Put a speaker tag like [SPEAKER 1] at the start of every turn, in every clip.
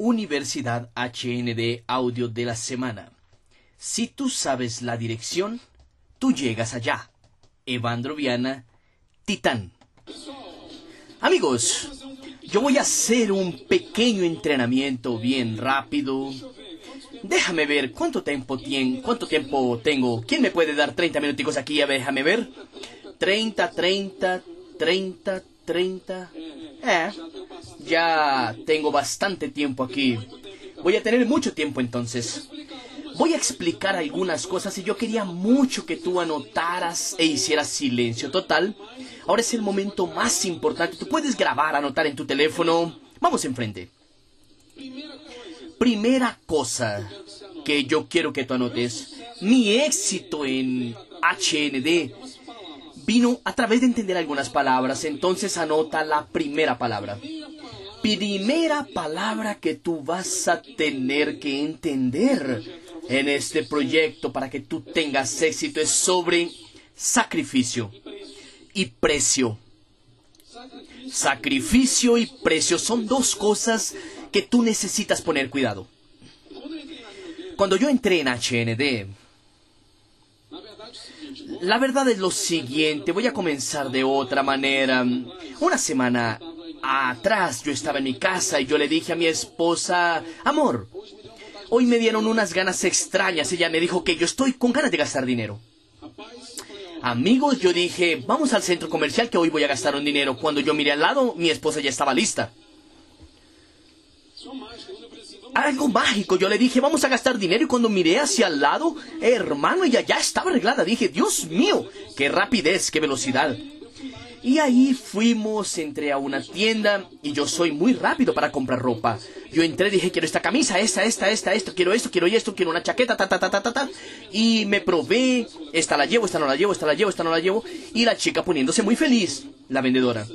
[SPEAKER 1] Universidad HND Audio de la Semana. Si tú sabes la dirección, tú llegas allá. Evandro Viana, Titán. Amigos, yo voy a hacer un pequeño entrenamiento bien rápido. Déjame ver cuánto tiempo, tien, cuánto tiempo tengo. ¿Quién me puede dar 30 minuticos aquí? A ver, déjame ver. 30, 30, 30, 30. Eh, ya tengo bastante tiempo aquí. Voy a tener mucho tiempo entonces. Voy a explicar algunas cosas y yo quería mucho que tú anotaras e hicieras silencio total. Ahora es el momento más importante. Tú puedes grabar, anotar en tu teléfono. Vamos enfrente. Primera cosa que yo quiero que tú anotes. Mi éxito en HND vino a través de entender algunas palabras. Entonces anota la primera palabra. Primera palabra que tú vas a tener que entender en este proyecto para que tú tengas éxito es sobre sacrificio y precio. Sacrificio y precio son dos cosas que tú necesitas poner cuidado. Cuando yo entré en HND, la verdad es lo siguiente, voy a comenzar de otra manera. Una semana atrás yo estaba en mi casa y yo le dije a mi esposa, amor, Hoy me dieron unas ganas extrañas. Ella me dijo que yo estoy con ganas de gastar dinero. Amigos, yo dije, vamos al centro comercial que hoy voy a gastar un dinero. Cuando yo miré al lado, mi esposa ya estaba lista. Algo mágico, yo le dije, vamos a gastar dinero y cuando miré hacia el lado, hermano, ella ya estaba arreglada. Dije, Dios mío, qué rapidez, qué velocidad. Y ahí fuimos, entré a una tienda y yo soy muy rápido para comprar ropa. Yo entré, dije, quiero esta camisa, esta, esta, esta, esto, quiero esto, quiero esto, quiero una chaqueta, ta, ta, ta, ta, ta, ta. Y me probé, esta la llevo, esta no la llevo, esta la llevo, esta no la llevo. Y la chica poniéndose muy feliz, la vendedora.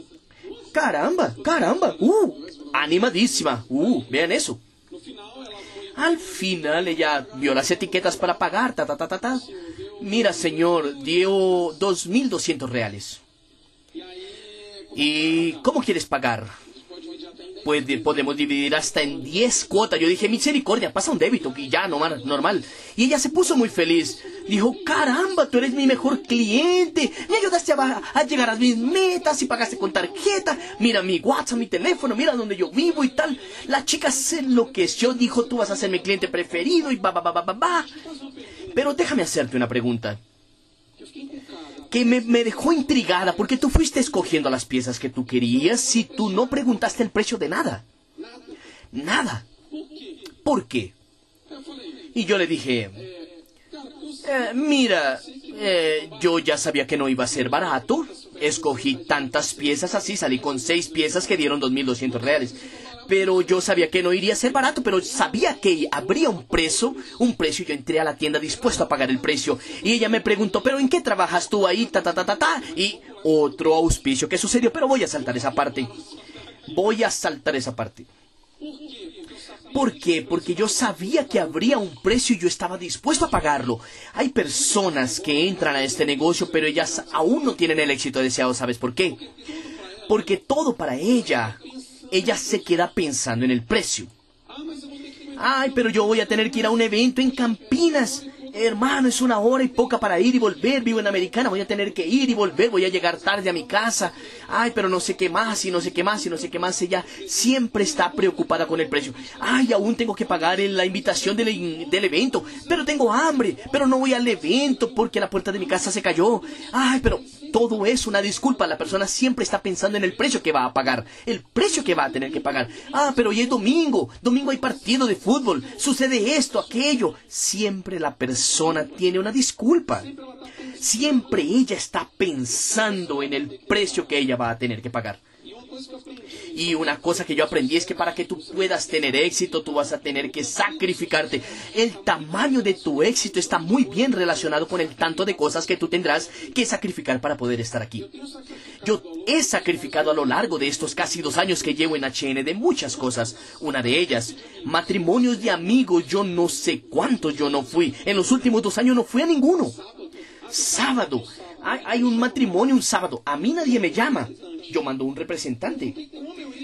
[SPEAKER 1] Caramba, caramba, uh, animadísima, uh, vean eso. Al final ella vio las etiquetas para pagar, ta, ta, ta, ta, ta. Mira, señor, dio 2.200 reales. ¿Y cómo quieres pagar? Pues podemos dividir hasta en 10 cuotas. Yo dije, misericordia, pasa un débito y ya, normal. Y ella se puso muy feliz. Dijo, caramba, tú eres mi mejor cliente. Me ayudaste a, a llegar a mis metas y pagaste con tarjeta. Mira mi WhatsApp, mi teléfono, mira donde yo vivo y tal. La chica se enloqueció, dijo, tú vas a ser mi cliente preferido y va, va, va, va, va. Pero déjame hacerte una pregunta que me, dejó intrigada porque tú fuiste escogiendo las piezas que tú querías y tú no preguntaste el precio de nada. Nada. ¿Por qué? Y yo le dije, eh, mira, eh, yo ya sabía que no iba a ser barato. Escogí tantas piezas así, salí con seis piezas que dieron 2.200 reales pero yo sabía que no iría a ser barato, pero sabía que habría un precio, un precio, yo entré a la tienda dispuesto a pagar el precio, y ella me preguntó, pero ¿en qué trabajas tú ahí? Ta, ta, ta, ta, ta, y otro auspicio que sucedió, pero voy a saltar esa parte, voy a saltar esa parte. ¿Por qué? Porque yo sabía que habría un precio y yo estaba dispuesto a pagarlo. Hay personas que entran a este negocio, pero ellas aún no tienen el éxito deseado. ¿Sabes por qué? Porque todo para ella ella se queda pensando en el precio. Ay, pero yo voy a tener que ir a un evento en Campinas. Hermano, es una hora y poca para ir y volver. Vivo en Americana, voy a tener que ir y volver. Voy a llegar tarde a mi casa. Ay, pero no sé qué más y no sé qué más y no sé qué más. Ella siempre está preocupada con el precio. Ay, aún tengo que pagar la invitación del, del evento. Pero tengo hambre. Pero no voy al evento porque la puerta de mi casa se cayó. Ay, pero todo es una disculpa. La persona siempre está pensando en el precio que va a pagar. El precio que va a tener que pagar. Ah, pero hoy es domingo. Domingo hay partido de fútbol. Sucede esto, aquello. Siempre la persona tiene una disculpa. Siempre ella está pensando en el precio que ella va a tener que pagar. Y una cosa que yo aprendí es que para que tú puedas tener éxito, tú vas a tener que sacrificarte. El tamaño de tu éxito está muy bien relacionado con el tanto de cosas que tú tendrás que sacrificar para poder estar aquí. Yo he sacrificado a lo largo de estos casi dos años que llevo en HN de muchas cosas. Una de ellas, matrimonios de amigos, yo no sé cuántos yo no fui. En los últimos dos años no fui a ninguno. Sábado, hay, un matrimonio un sábado. A mí nadie me llama. Yo mando un representante.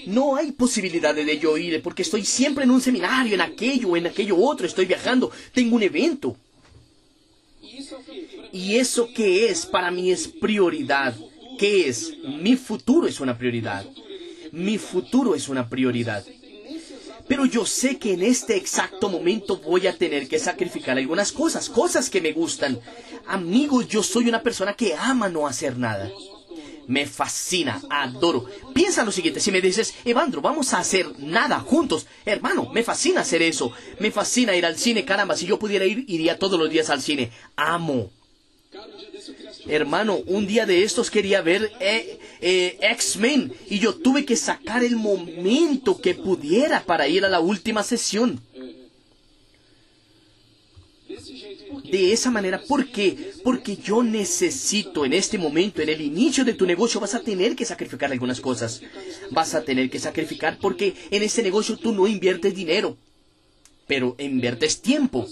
[SPEAKER 1] No hay posibilidad de yo ir porque estoy siempre en un seminario, en aquello, en aquello otro, estoy viajando, tengo un evento. Y eso que es para mí es prioridad. ¿Qué es? Mi futuro es una prioridad. Mi futuro es una prioridad. Pero yo sé que en este exacto momento voy a tener que sacrificar algunas cosas, cosas que me gustan. Amigos, yo soy una persona que ama no hacer nada. Me fascina, adoro. Piensa lo siguiente, si me dices, Evandro, vamos a hacer nada juntos. Hermano, me fascina hacer eso. Me fascina ir al cine, caramba, si yo pudiera ir, iría todos los días al cine. Amo. Hermano, un día de estos quería ver eh, eh, X-Men y yo tuve que sacar el momento que pudiera para ir a la última sesión. De esa manera, ¿por qué? Porque yo necesito en este momento, en el inicio de tu negocio, vas a tener que sacrificar algunas cosas. Vas a tener que sacrificar porque en este negocio tú no inviertes dinero, pero inviertes tiempo.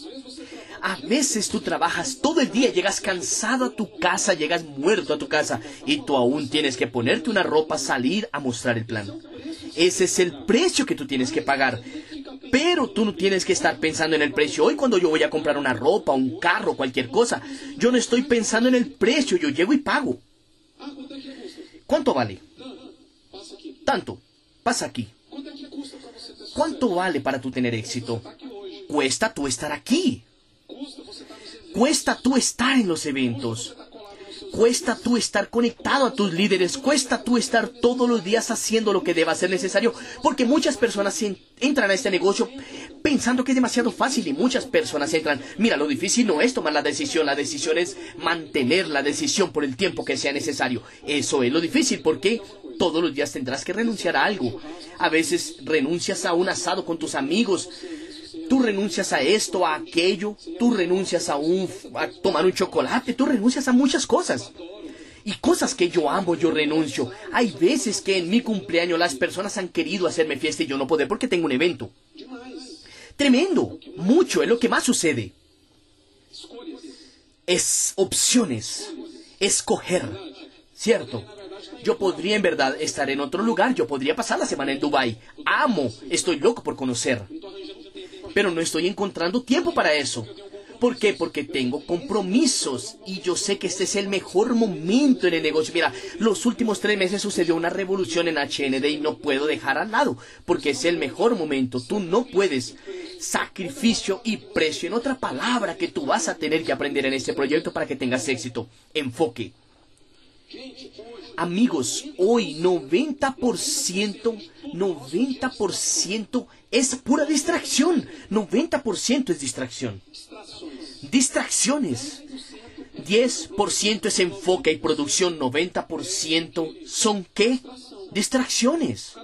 [SPEAKER 1] A veces tú trabajas todo el día, llegas cansado a tu casa, llegas muerto a tu casa y tú aún tienes que ponerte una ropa, salir a mostrar el plan. Ese es el precio que tú tienes que pagar. Pero tú no tienes que estar pensando en el precio. Hoy cuando yo voy a comprar una ropa, un carro, cualquier cosa, yo no estoy pensando en el precio, yo llego y pago. ¿Cuánto vale? Tanto. Pasa aquí. ¿Cuánto vale para tú tener éxito? Cuesta tú estar aquí. Cuesta tú estar en los eventos. Cuesta tú estar conectado a tus líderes, cuesta tú estar todos los días haciendo lo que deba ser necesario, porque muchas personas entran a este negocio pensando que es demasiado fácil y muchas personas entran, mira, lo difícil no es tomar la decisión, la decisión es mantener la decisión por el tiempo que sea necesario. Eso es lo difícil porque todos los días tendrás que renunciar a algo. A veces renuncias a un asado con tus amigos, Tú renuncias a esto, a aquello, tú renuncias a, un, tomar un chocolate, tú renuncias a muchas cosas. Y cosas que yo amo, yo renuncio. Hay veces que en mi cumpleaños las personas han querido hacerme fiesta y yo no puedo porque tengo un evento. Tremendo, mucho, es lo que más sucede. Es opciones, escoger, ¿cierto? Yo podría en verdad estar en otro lugar, yo podría pasar la semana en Dubai. Amo, estoy loco por conocer pero no estoy encontrando tiempo para eso. ¿Por qué? Porque tengo compromisos y yo sé que este es el mejor momento en el negocio. Mira, los últimos tres meses sucedió una revolución en HND y no puedo dejar al lado porque es el mejor momento. Tú no puedes. Sacrificio y precio. En otra palabra que tú vas a tener que aprender en este proyecto para que tengas éxito. Enfoque. Amigos, hoy 90%, 90% es pura distracción. 90% es distracción. Distracciones. 10% es enfoque y producción. 90% son qué? Distracciones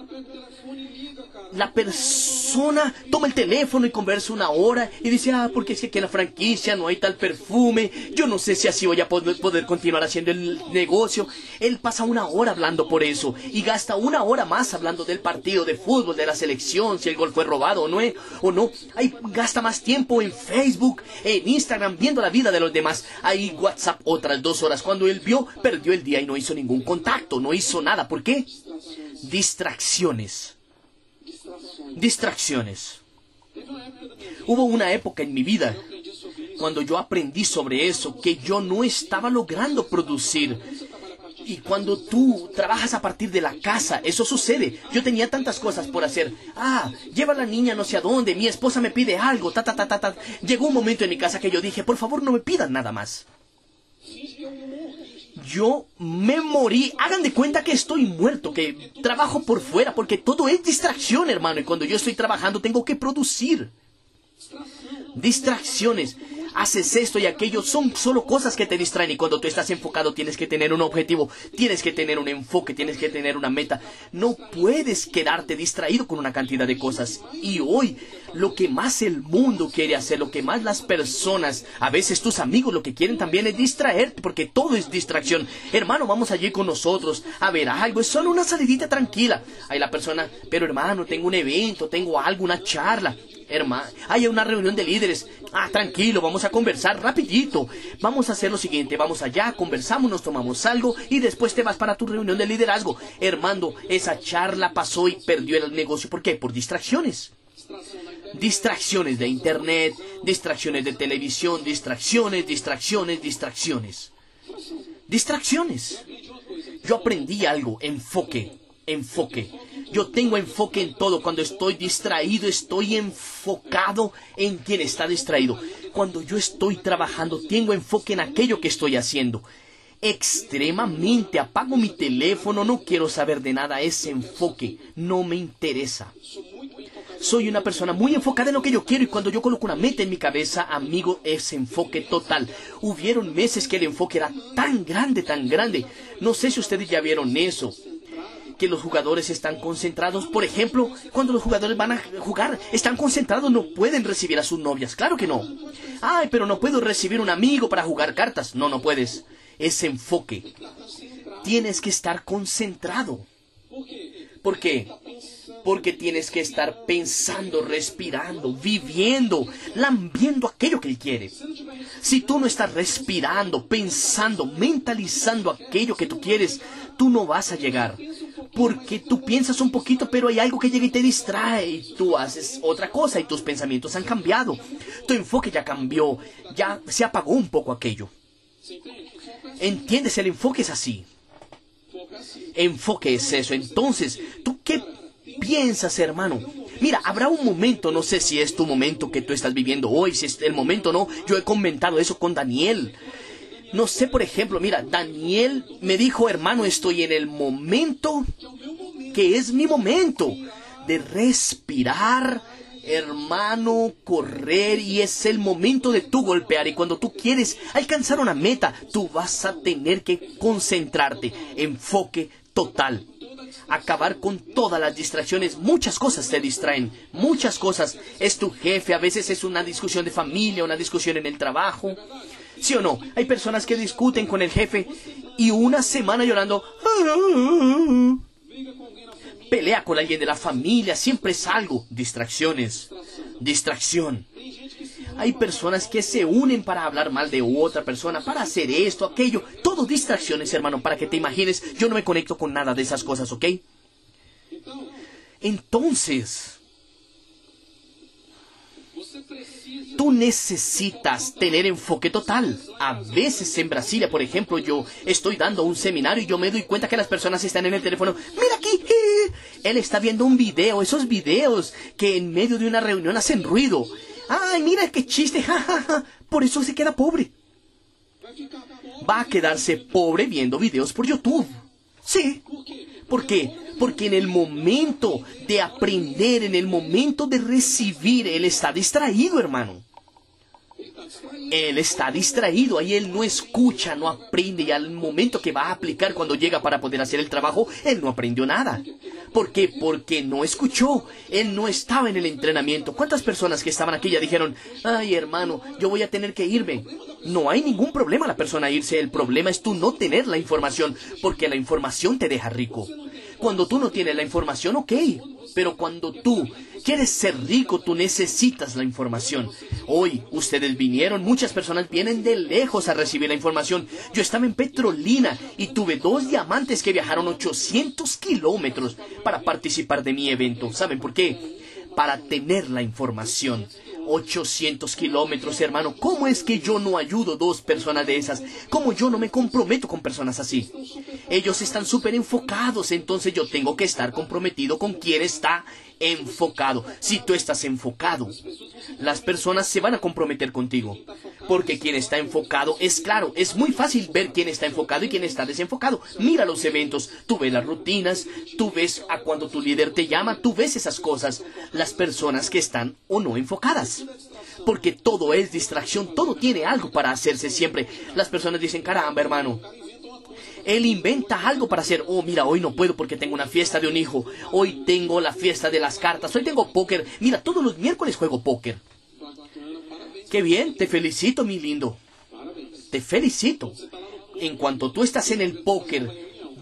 [SPEAKER 1] la persona toma el teléfono y conversa una hora y dice, ah, porque es que aquí en la franquicia no hay tal perfume, yo no sé si así voy a poder, continuar haciendo el negocio. Él pasa una hora hablando por eso y gasta una hora más hablando del partido de fútbol, de la selección, si el gol fue robado o no, o no. Ahí gasta más tiempo en Facebook, en Instagram, viendo la vida de los demás. Ahí WhatsApp otras dos horas. Cuando él vio, perdió el día y no hizo ningún contacto, no hizo nada. ¿Por qué? Distracciones distracciones. Hubo una época en mi vida cuando yo aprendí sobre eso que yo no estaba logrando producir. Y cuando tú trabajas a partir de la casa, eso sucede. Yo tenía tantas cosas por hacer. Ah, lleva a la niña no sé a dónde, mi esposa me pide algo, ta, ta, ta, ta. Llegó un momento en mi casa que yo dije, por favor no me pidan nada más yo me morí. Hagan de cuenta que estoy muerto, que trabajo por fuera, porque todo es distracción, hermano. Y cuando yo estoy trabajando tengo que producir. Distracciones haces esto y aquello, son solo cosas que te distraen y cuando tú estás enfocado tienes que tener un objetivo, tienes que tener un enfoque, tienes que tener una meta. No puedes quedarte distraído con una cantidad de cosas. Y hoy lo que más el mundo quiere hacer, lo que más las personas, a veces tus amigos lo que quieren también es distraerte porque todo es distracción. Hermano, vamos allí con nosotros a ver algo, es solo una salidita tranquila. Ahí la persona, pero hermano, tengo un evento, tengo algo, una charla. Hermano, hay una reunión de líderes. Ah, tranquilo, vamos a conversar rapidito. Vamos a hacer lo siguiente, vamos allá, conversamos, nos tomamos algo y después te vas para tu reunión de liderazgo. Hermano, esa charla pasó y perdió el negocio. ¿Por qué? Por distracciones. Distracciones de internet, distracciones de televisión, distracciones, distracciones, distracciones. Distracciones. Yo aprendí algo, enfoque, enfoque. Yo tengo enfoque en todo. Cuando estoy distraído, estoy enfocado en quien está distraído. Cuando yo estoy trabajando, tengo enfoque en aquello que estoy haciendo. Extremadamente apago mi teléfono, no quiero saber de nada, ese enfoque no me interesa. Soy una persona muy enfocada en lo que yo quiero y cuando yo coloco una meta en mi cabeza, amigo, es enfoque total. Hubieron meses que el enfoque era tan grande, tan grande. No sé si ustedes ya vieron eso que los jugadores están concentrados. Por ejemplo, cuando los jugadores van a jugar, están concentrados, no pueden recibir a sus novias. Claro que no. Ay, pero no puedo recibir un amigo para jugar cartas. No, no puedes. Es enfoque. Tienes que estar concentrado. ¿Por qué? Porque tienes que estar pensando, respirando, viviendo, lambiendo aquello que Él quiere. Si tú no estás respirando, pensando, mentalizando aquello que tú quieres, tú no vas a llegar porque tú piensas un poquito, pero hay algo que llega y te distrae tú haces otra cosa y tus pensamientos han cambiado. Tu enfoque ya cambió, ya se apagó un poco aquello. ¿Entiendes? El enfoque es así. Enfoque es eso. Entonces, ¿tú qué piensas, hermano? Mira, habrá un momento, no sé si es tu momento que tú estás viviendo hoy, si es el momento no. Yo he comentado eso con Daniel. No sé, por ejemplo, mira, Daniel me dijo, hermano, estoy en el momento que es mi momento de respirar, hermano, correr y es el momento de tu golpear y cuando tú quieres alcanzar una meta, tú vas a tener que concentrarte, enfoque total. Acabar con todas las distracciones, muchas cosas te distraen, muchas cosas. Es tu jefe, a veces es una discusión de familia, una discusión en el trabajo, ¿Sí o no? Hay personas que discuten con el jefe y una semana llorando. Pelea con alguien de la familia, siempre es algo. Distracciones. Distracción. Hay personas que se unen para hablar mal de otra persona, para hacer esto, aquello. Todo distracciones, hermano, para que te imagines. Yo no me conecto con nada de esas cosas, ¿ok? Entonces, Tú necesitas tener enfoque total. A veces en Brasilia, por ejemplo, yo estoy dando un seminario y yo me doy cuenta que las personas están en el teléfono. Mira aquí, él está viendo un video, esos videos que en medio de una reunión hacen ruido. Ay, mira qué chiste, Por eso se queda pobre. Va a quedarse pobre viendo videos por YouTube. Sí. ¿Por qué? Porque en el momento de aprender, en el momento de recibir, Él está distraído, hermano. Él está distraído, ahí él no escucha, no aprende y al momento que va a aplicar cuando llega para poder hacer el trabajo, él no aprendió nada. ¿Por qué? Porque no escuchó, él no estaba en el entrenamiento. ¿Cuántas personas que estaban aquí ya dijeron, ay hermano, yo voy a tener que irme? No hay ningún problema la persona irse, el problema es tú no tener la información, porque la información te deja rico. Cuando tú no tienes la información, ok, pero cuando tú quieres ser rico, tú necesitas la información. Hoy ustedes vinieron, muchas personas vienen de lejos a recibir la información. Yo estaba en Petrolina y tuve dos diamantes que viajaron 800 kilómetros para participar de mi evento. ¿Saben por qué? Para tener la información. 800 kilómetros, hermano. ¿Cómo es que yo no ayudo dos personas de esas? ¿Cómo yo no me comprometo con personas así? Ellos están súper enfocados, entonces yo tengo que estar comprometido con quien está enfocado. Si tú estás enfocado, las personas se van a comprometer contigo. Porque quien está enfocado es claro, es muy fácil ver quién está enfocado y quién está desenfocado. Mira los eventos, tú ves las rutinas, tú ves a cuando tu líder te llama, tú ves esas cosas, las personas que están o no enfocadas. Porque todo es distracción, todo tiene algo para hacerse siempre. Las personas dicen, caramba hermano, él inventa algo para hacer. Oh, mira, hoy no puedo porque tengo una fiesta de un hijo. Hoy tengo la fiesta de las cartas. Hoy tengo póker. Mira, todos los miércoles juego póker. Qué bien, te felicito, mi lindo. Te felicito. En cuanto tú estás en el póker,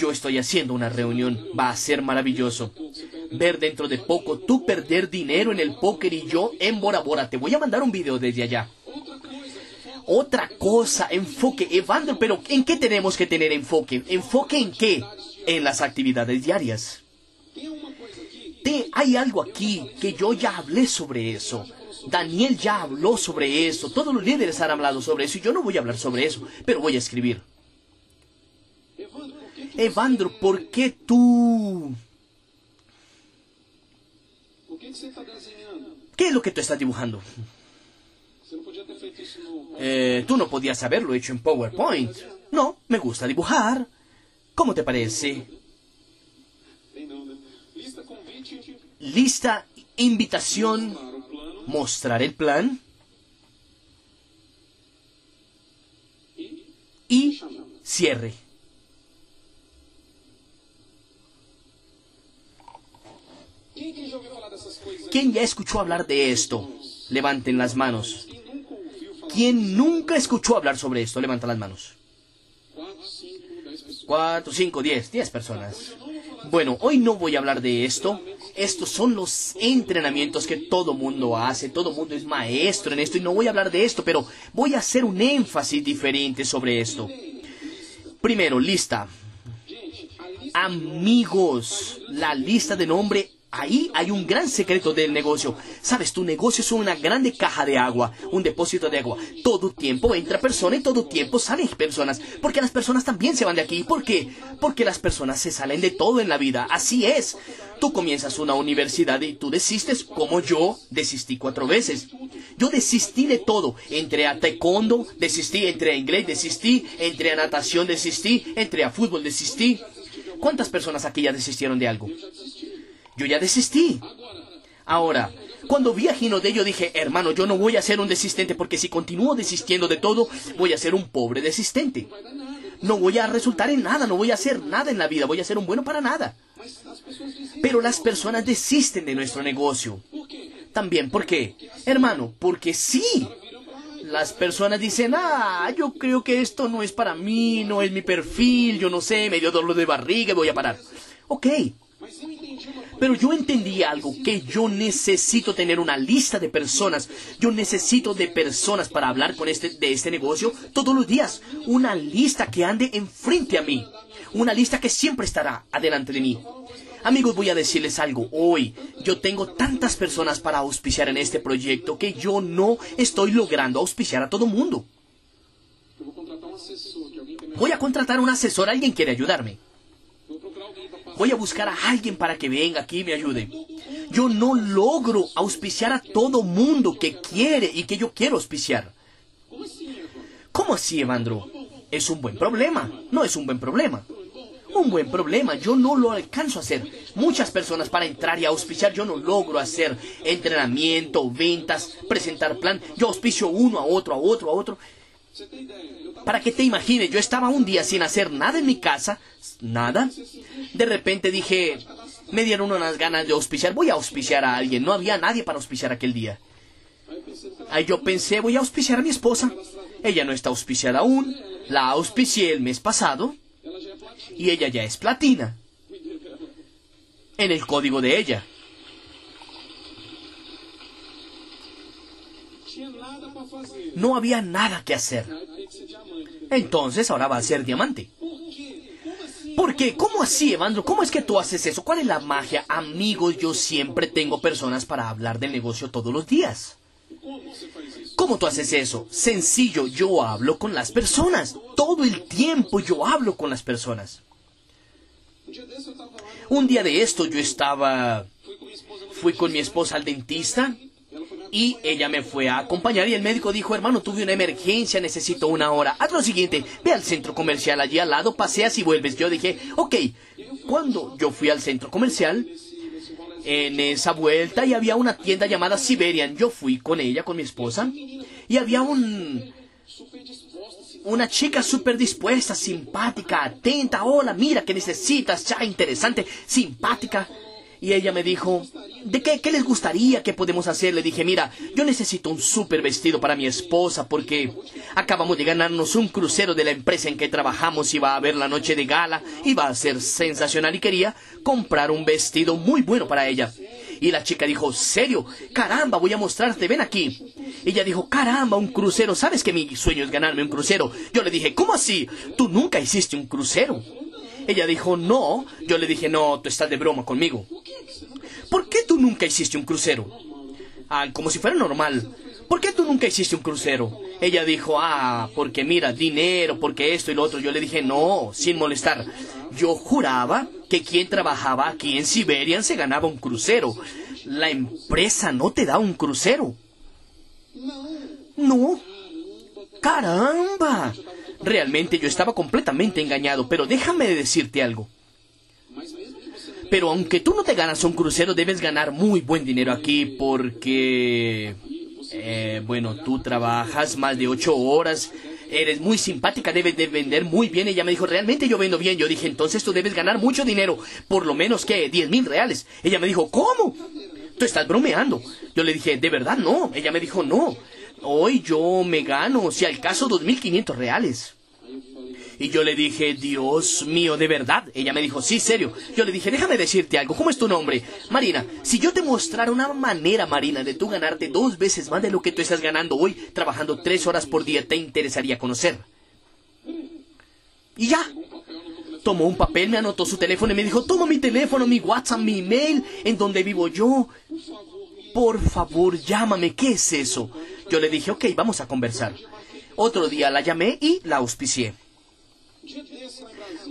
[SPEAKER 1] yo estoy haciendo una reunión. Va a ser maravilloso. ver dentro de poco tú perder dinero en el póker y yo en Bora Bora. Te voy a mandar un video desde allá. Otra cosa, enfoque. Evandro, pero ¿en qué tenemos que tener enfoque? ¿Enfoque en qué? En las actividades diarias. Te, hay algo aquí que yo ya hablé sobre eso. Daniel ya habló sobre eso. Todos los líderes han hablado sobre eso y yo no voy a hablar sobre eso, pero voy a escribir. Evandro, ¿por qué tú... ¿Qué es lo que tú estás dibujando? Eh, tú no podías haberlo hecho en PowerPoint. No, me gusta dibujar. ¿Cómo te parece? Lista, invitación, mostrar el plan y cierre. ¿Quién ya escuchó hablar de esto? Levanten las manos. ¿Quién nunca escuchó hablar sobre esto? Levanta las manos. Cuatro, cinco, diez, diez personas. Bueno, hoy no voy a hablar de esto. Estos son los entrenamientos que todo mundo hace. Todo mundo es maestro en esto y no voy a hablar de esto, pero voy a hacer un énfasis diferente sobre esto. Primero, lista. Amigos, la lista de nombre Ahí hay un gran secreto del negocio. Sabes, tu negocio es una grande caja de agua, un depósito de agua. Todo tiempo entra persona y todo tiempo salen personas. Porque las personas también se van de aquí. ¿Por qué? Porque las personas se salen de todo en la vida. Así es. Tú comienzas una universidad y tú desistes como yo desistí cuatro veces. Yo desistí de todo. Entré a taekwondo, desistí. Entré a inglés, desistí. Entré a natación, desistí. Entré a fútbol, desistí. ¿Cuántas personas aquí ya desistieron de algo? Yo ya desistí. Ahora, cuando vi a Gino de ello dije, hermano, yo no voy a ser un desistente porque si continúo desistiendo de todo, voy a ser un pobre desistente. No voy a resultar en nada, no voy a hacer nada en la vida, voy a ser un bueno para nada. Pero las personas desisten de nuestro negocio. También, ¿por qué? Hermano, porque sí. Las personas dicen, ah, yo creo que esto no es para mí, no es mi perfil, yo no sé, me dio dolor de barriga voy a parar. Ok, pero yo entendí algo, que yo necesito tener una lista de personas. Yo necesito de personas para hablar con este, de este negocio todos los días. Una lista que ande enfrente a mí. Una lista que siempre estará adelante de mí. Amigos, voy a decirles algo. Hoy yo tengo tantas personas para auspiciar en este proyecto que yo no estoy logrando auspiciar a todo mundo. Voy a contratar un asesor. ¿Alguien quiere ayudarme? Voy a buscar a alguien para que venga aquí y me ayude. Yo no logro auspiciar a todo mundo que quiere y que yo quiero auspiciar. ¿Cómo así, Evandro? Es un buen problema. No es un buen problema. Un buen problema. Yo no lo alcanzo a hacer. Muchas personas para entrar y auspiciar, yo no logro hacer entrenamiento, ventas, presentar plan. Yo auspicio uno a otro, a otro, a otro. Para que te imagines, yo estaba un día sin hacer nada en mi casa, nada. De repente dije, me dieron unas ganas de auspiciar, voy a auspiciar a alguien. No había nadie para auspiciar aquel día. Ahí yo pensé, voy a auspiciar a mi esposa. Ella no está auspiciada aún. La auspicié el mes pasado. Y ella ya es platina. En el código de ella. No había nada que hacer. Entonces ahora va a ser diamante. ¿Por qué? ¿Cómo así, Evandro? ¿Cómo es que tú haces eso? ¿Cuál es la magia? Amigos, yo siempre tengo personas para hablar del negocio todos los días. ¿Cómo tú haces eso? Sencillo, yo hablo con las personas. Todo el tiempo yo hablo con las personas. Un día de esto yo estaba... Fui con mi esposa al dentista y ella me fue a acompañar y el médico dijo, hermano, tuve una emergencia, necesito una hora. Haz lo siguiente, ve al centro comercial allí al lado, paseas y vuelves. Yo dije, ok, cuando yo fui al centro comercial, en esa vuelta y había una tienda llamada Siberian. Yo fui con ella, con mi esposa, y había un... Una chica súper dispuesta, simpática, atenta. Hola, mira, que necesitas? Ya, interesante, simpática. Y ella me dijo, ¿de qué, qué les gustaría? ¿Qué podemos hacer? Le dije, mira, yo necesito un súper vestido para mi esposa porque acabamos de ganarnos un crucero de la empresa en que trabajamos y va a haber la noche de gala y va a ser sensacional y quería comprar un vestido muy bueno para ella. Y la chica dijo, ¿serio? Caramba, voy a mostrarte, ven aquí. Ella dijo, caramba, un crucero, ¿sabes que mi sueño es ganarme un crucero? Yo le dije, ¿cómo así? Tú nunca hiciste un crucero. Ella dijo, no. Yo le dije, no, tú estás de broma conmigo. ¿Por qué tú nunca hiciste un crucero? Ah, como si fuera normal. ¿Por qué tú nunca hiciste un crucero? Ella dijo, ah, porque mira, dinero, porque esto y lo otro. Yo le dije, no, sin molestar. Yo juraba que quien trabajaba aquí en Siberia se ganaba un crucero. La empresa no te da un crucero. No. Caramba. Realmente yo estaba completamente engañado, pero déjame decirte algo. Pero aunque tú no te ganas un crucero, debes ganar muy buen dinero aquí porque... Eh, bueno, tú trabajas más de ocho horas, eres muy simpática, debes de vender muy bien. Ella me dijo, realmente yo vendo bien. Yo dije, entonces tú debes ganar mucho dinero, por lo menos que diez mil reales. Ella me dijo, ¿cómo? Tú estás bromeando. Yo le dije, de verdad no. Ella me dijo, no. Hoy yo me gano, si al caso, 2.500 reales. Y yo le dije, Dios mío, ¿de verdad? Ella me dijo, sí, serio. Yo le dije, déjame decirte algo, ¿cómo es tu nombre? Marina, si yo te mostrara una manera, Marina, de tú ganarte dos veces más de lo que tú estás ganando hoy, trabajando tres horas por día, te interesaría conocer. Y ya. Tomó un papel, me anotó su teléfono y me dijo, toma mi teléfono, mi WhatsApp, mi email, en donde vivo yo. Por favor, llámame, ¿qué es eso? Yo le dije, ok, vamos a conversar. Otro día la llamé y la auspicié.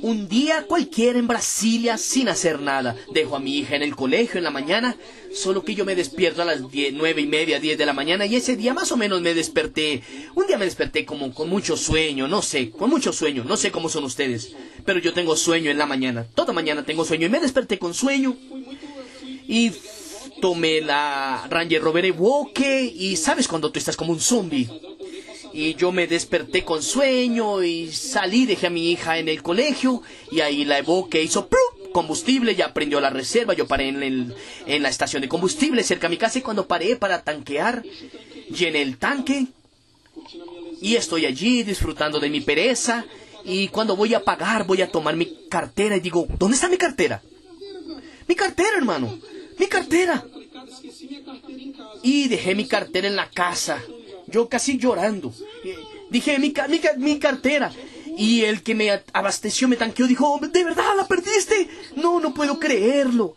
[SPEAKER 1] Un día cualquiera en Brasilia sin hacer nada. Dejo a mi hija en el colegio en la mañana, solo que yo me despierto a las diez, nueve y media, diez de la mañana y ese día más o menos me desperté. Un día me desperté como con mucho sueño, no sé, con mucho sueño, no sé cómo son ustedes, pero yo tengo sueño en la mañana. Toda mañana tengo sueño y me desperté con sueño. Y tomé la Ranger Rover Evoque y sabes cuando tú estás como un zombie. Y yo me desperté con sueño y salí, dejé a mi hija en el colegio y ahí la Evoque hizo combustible, ya prendió la reserva, yo paré en, el, en la estación de combustible cerca de mi casa y cuando paré para tanquear, llené el tanque y estoy allí disfrutando de mi pereza y cuando voy a pagar voy a tomar mi cartera y digo, ¿dónde está mi cartera? Mi cartera, hermano, mi cartera. Y dejé mi cartera en la casa yo casi llorando. Dije, mi, mi, mi cartera. Y el que me abasteció me tanqueó, dijo, ¿de verdad la perdiste? No, no puedo creerlo.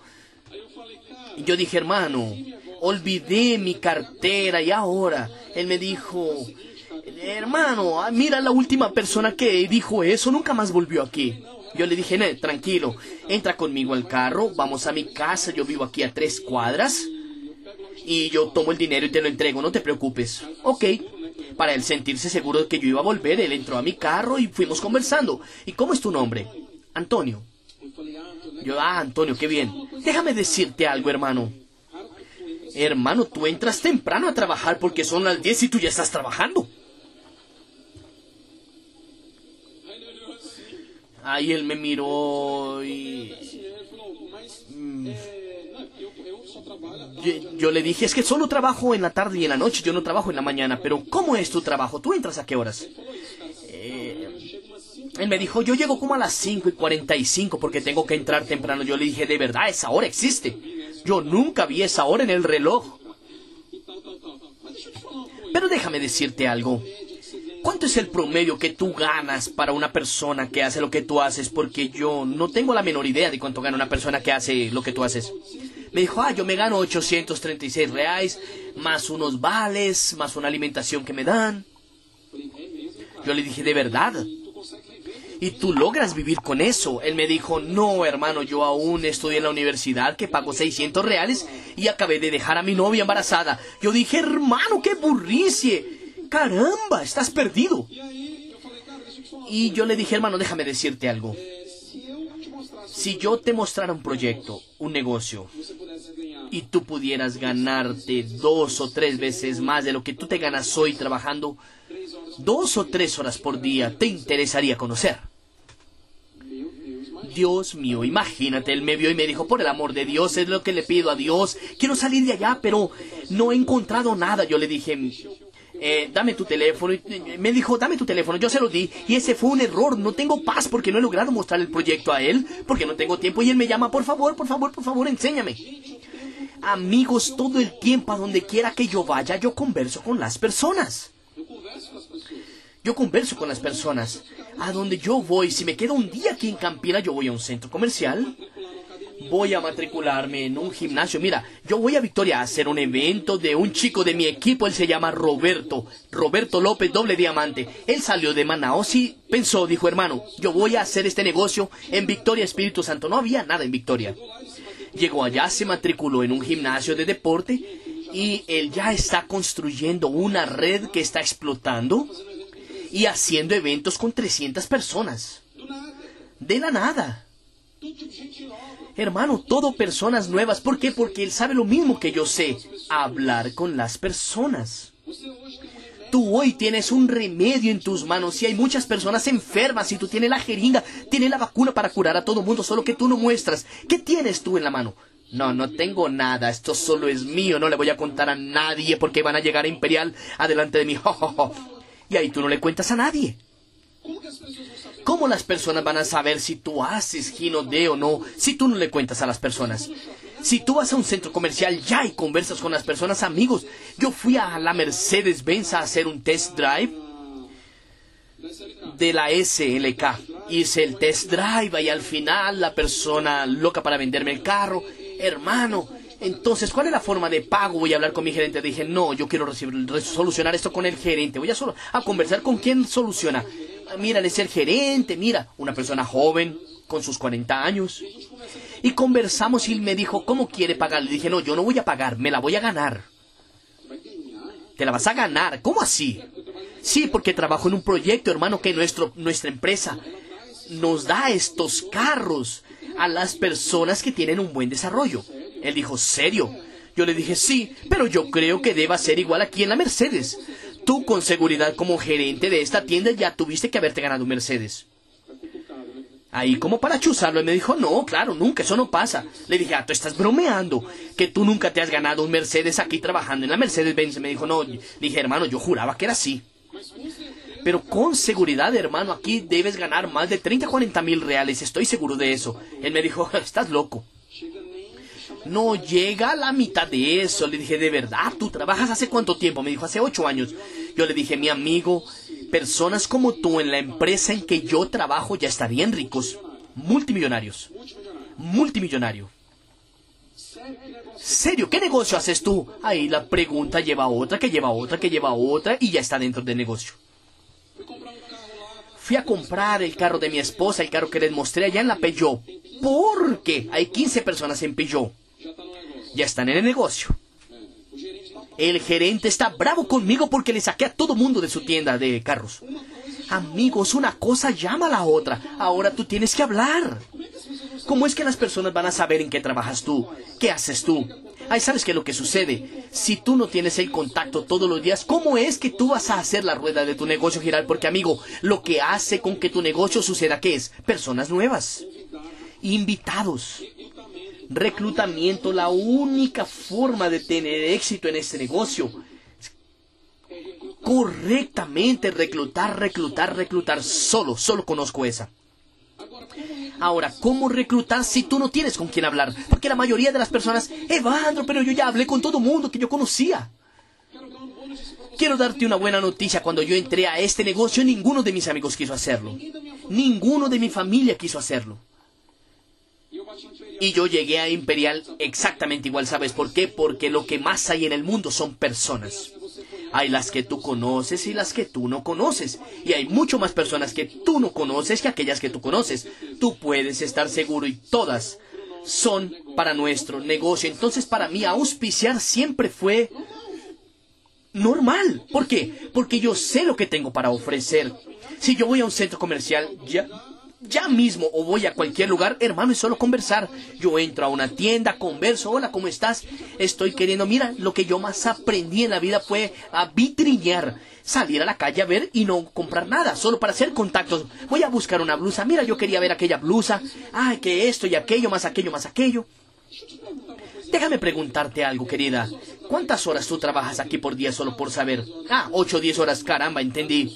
[SPEAKER 1] Y yo dije, hermano, olvidé mi cartera y ahora. Él me dijo, hermano, ah, mira la última persona que dijo eso, nunca más volvió aquí. Yo le dije, tranquilo, entra conmigo al carro, vamos a mi casa, yo vivo aquí a tres cuadras y yo tomo el dinero y te lo entrego, no te preocupes. Ok. Para él sentirse seguro de que yo iba a volver, él entró a mi carro y fuimos conversando. ¿Y cómo es tu nombre? Antonio. Yo, ah, Antonio, qué bien. Déjame decirte algo, hermano. Hermano, tú entras temprano a trabajar porque son las 10 y tú ya estás trabajando. Ahí él me miró y... Mm, yo, le dije, es que solo trabajo en la tarde y en la noche, yo no trabajo en la mañana, pero ¿cómo es tu trabajo? ¿Tú entras a qué horas? Eh, él me dijo, yo llego como a las 5 y 45 porque tengo que entrar temprano. Yo le dije, de verdad, esa hora existe. Yo nunca vi esa hora en el reloj. Pero déjame decirte algo. ¿Cuánto es el promedio que tú ganas para una persona que hace lo que tú haces? Porque yo no tengo la menor idea de cuánto gana una persona que hace lo que tú haces. Me dijo, ah, yo me gano 836 reales, más unos vales, más una alimentación que me dan. Yo le dije, ¿de verdad? ¿Y tú logras vivir con eso? Él me dijo, no, hermano, yo aún estoy en la universidad que pago 600 reales y acabé de dejar a mi novia embarazada. Yo dije, hermano, qué burricie. Caramba, estás perdido. Y yo le dije, hermano, déjame decirte algo. Si yo te mostrara un proyecto, un negocio, y tú pudieras ganarte dos o tres veces más de lo que tú te ganas hoy trabajando dos o tres horas por día, ¿te interesaría conocer? Dios mío, imagínate, él me vio y me dijo, por el amor de Dios, es lo que le pido a Dios, quiero salir de allá, pero no he encontrado nada. Yo le dije, eh, dame tu teléfono. Y me dijo, dame tu teléfono. Yo se lo di. Y ese fue un error. No tengo paz porque no he logrado mostrar el proyecto a él. Porque no tengo tiempo. Y él me llama, por favor, por favor, por favor, enséñame. Amigos, todo el tiempo, a donde quiera que yo vaya, yo converso con las personas. Yo converso con las personas. A donde yo voy, si me quedo un día aquí en Campina, yo voy a un centro comercial voy a matricularme en un gimnasio. Mira, yo voy a Victoria a hacer un evento de un chico de mi equipo, él se llama Roberto, Roberto López, doble diamante. Él salió de Manaos y pensó, dijo hermano, yo voy a hacer este negocio en Victoria Espíritu Santo. No había nada en Victoria. Llegó allá, se matriculó en un gimnasio de deporte y él ya está construyendo una red que está explotando y haciendo eventos con 300 personas. De la nada. Hermano, todo personas nuevas. ¿Por qué? Porque Él sabe lo mismo que yo sé. Hablar con las personas. Tú hoy tienes un remedio en tus manos y hay muchas personas enfermas y tú tienes la jeringa, tienes la vacuna para curar a todo mundo, solo que tú no muestras. ¿Qué tienes tú en la mano? No, no tengo nada, esto solo es mío, no le voy a contar a nadie porque van a llegar a Imperial adelante de mí. Y ahí tú no le cuentas a nadie. ¿Cómo las personas van a saber si tú haces Gino de o no si tú no le cuentas a las personas? Si tú vas a un centro comercial ya y conversas con las personas, amigos, yo fui a la Mercedes-Benz a hacer un test drive de la SLK. Hice el test drive y al final la persona loca para venderme el carro, hermano, entonces, ¿cuál es la forma de pago? Voy a hablar con mi gerente. Dije, no, yo quiero solucionar esto con el gerente. Voy a, solo, a conversar con quién soluciona mira, es el gerente, mira, una persona joven, con sus 40 años. Y conversamos y él me dijo, ¿cómo quiere pagar? Le dije, no, yo no voy a pagar, me la voy a ganar. Te la vas a ganar, ¿cómo así? Sí, porque trabajo en un proyecto, hermano, que nuestro, nuestra empresa nos da estos carros a las personas que tienen un buen desarrollo. Él dijo, ¿serio? Yo le dije, sí, pero yo creo que deba ser igual aquí en la Mercedes. Tú con seguridad como gerente de esta tienda ya tuviste que haberte ganado un Mercedes. Ahí como para chuzarlo, y me dijo, no, claro, nunca, eso no pasa. Le dije, ah, tú estás bromeando, que tú nunca te has ganado un Mercedes aquí trabajando en la Mercedes-Benz. Me dijo, no, dije, hermano, yo juraba que era así. Pero con seguridad, hermano, aquí debes ganar más de 30, 40 mil reales, estoy seguro de eso. Él me dijo, estás loco. No llega a la mitad de eso. Le dije, ¿de verdad? ¿Tú trabajas hace cuánto tiempo? Me dijo, hace ocho años. Yo le dije, mi amigo, personas como tú en la empresa en que yo trabajo ya estarían ricos. Multimillonarios. Multimillonario. ¿Serio? ¿Qué negocio haces tú? Ahí la pregunta lleva otra, que lleva otra, que lleva otra y ya está dentro del negocio. Fui a comprar el carro de mi esposa, el carro que les mostré allá en la Peugeot. Porque hay 15 personas en Peugeot ya están en el negocio. El gerente está bravo conmigo porque le saqué a todo mundo de su tienda de carros. Amigos, una cosa llama a la otra. Ahora tú tienes que hablar. ¿Cómo es que las personas van a saber en qué trabajas tú? ¿Qué haces tú? Ay, ¿sabes qué es lo que sucede? Si tú no tienes el contacto todos los días, ¿cómo es que tú vas a hacer la rueda de tu negocio girar? Porque, amigo, lo que hace con que tu negocio suceda, ¿qué es? Personas nuevas. Invitados reclutamiento, la única forma de tener éxito en este negocio. Correctamente reclutar, reclutar, reclutar. Solo, solo conozco esa. Ahora, ¿cómo reclutar si tú no tienes con quién hablar? Porque la mayoría de las personas, Evandro, pero yo ya hablé con todo mundo que yo conocía. Quiero darte una buena noticia. Cuando yo entré a este negocio, ninguno de mis amigos quiso hacerlo. Ninguno de mi familia quiso hacerlo. Y yo llegué a Imperial exactamente igual, ¿sabes por qué? Porque lo que más hay en el mundo son personas. Hay las que tú conoces y las que tú no conoces. Y hay mucho más personas que tú no conoces que aquellas que tú conoces. Tú puedes estar seguro y todas son para nuestro negocio. Entonces para mí auspiciar siempre fue normal. ¿Por qué? Porque yo sé lo que tengo para ofrecer. Si yo voy a un centro comercial, ya ya mismo o voy a cualquier lugar, hermano, es solo conversar. Yo entro a una tienda, converso, hola, ¿cómo estás? Estoy queriendo, mira, lo que yo más aprendí en la vida fue a vitrinear, salir a la calle a ver y no comprar nada, solo para hacer contactos. Voy a buscar una blusa, mira, yo quería ver aquella blusa, ay, que esto y aquello, más aquello, más aquello. Déjame preguntarte algo, querida. ¿Cuántas horas tú trabajas aquí por día solo por saber? Ah, ocho o diez horas, caramba, entendí.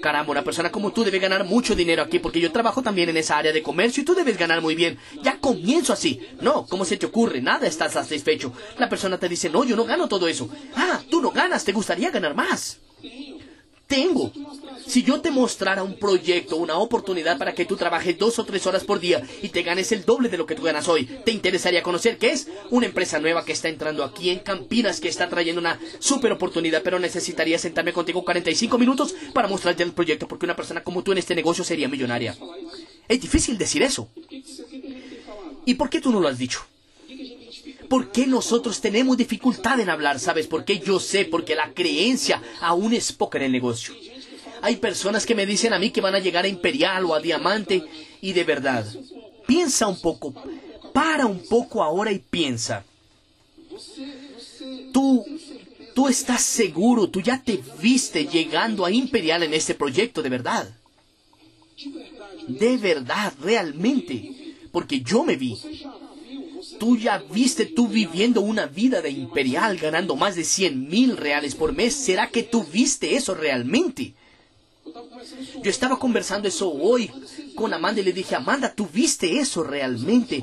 [SPEAKER 1] Caramba, una persona como tú debe ganar mucho dinero aquí porque yo trabajo también en esa área de comercio y tú debes ganar muy bien. Ya comienzo así. No, ¿cómo se te ocurre? Nada estás satisfecho. La persona te dice, no, yo no gano todo eso. Ah, tú no ganas, te gustaría ganar más. Tengo. Si yo te mostrara un proyecto, una oportunidad para que tú trabajes dos o tres horas por día y te ganes el doble de lo que tú ganas hoy, ¿te interesaría conocer qué es? Una empresa nueva que está entrando aquí en Campinas, que está trayendo una super oportunidad, pero necesitaría sentarme contigo 45 minutos para mostrarte el proyecto, porque una persona como tú en este negocio sería millonaria. Es difícil decir eso. ¿Y por qué tú no lo has dicho? ¿Por qué nosotros tenemos dificultad en hablar? ¿Sabes por qué? Yo sé, porque la creencia aún es poca en el negocio. Hay personas que me dicen a mí que van a llegar a Imperial o a Diamante y de verdad, piensa un poco, para un poco ahora y piensa. Tú, tú estás seguro, tú ya te viste llegando a Imperial en este proyecto, de verdad. De verdad, realmente. Porque yo me vi. Tú ya viste tú viviendo una vida de imperial ganando más de 100 mil reales por mes. ¿Será que tú viste eso realmente? Yo estaba conversando eso hoy con Amanda y le dije, Amanda, ¿tú viste eso realmente?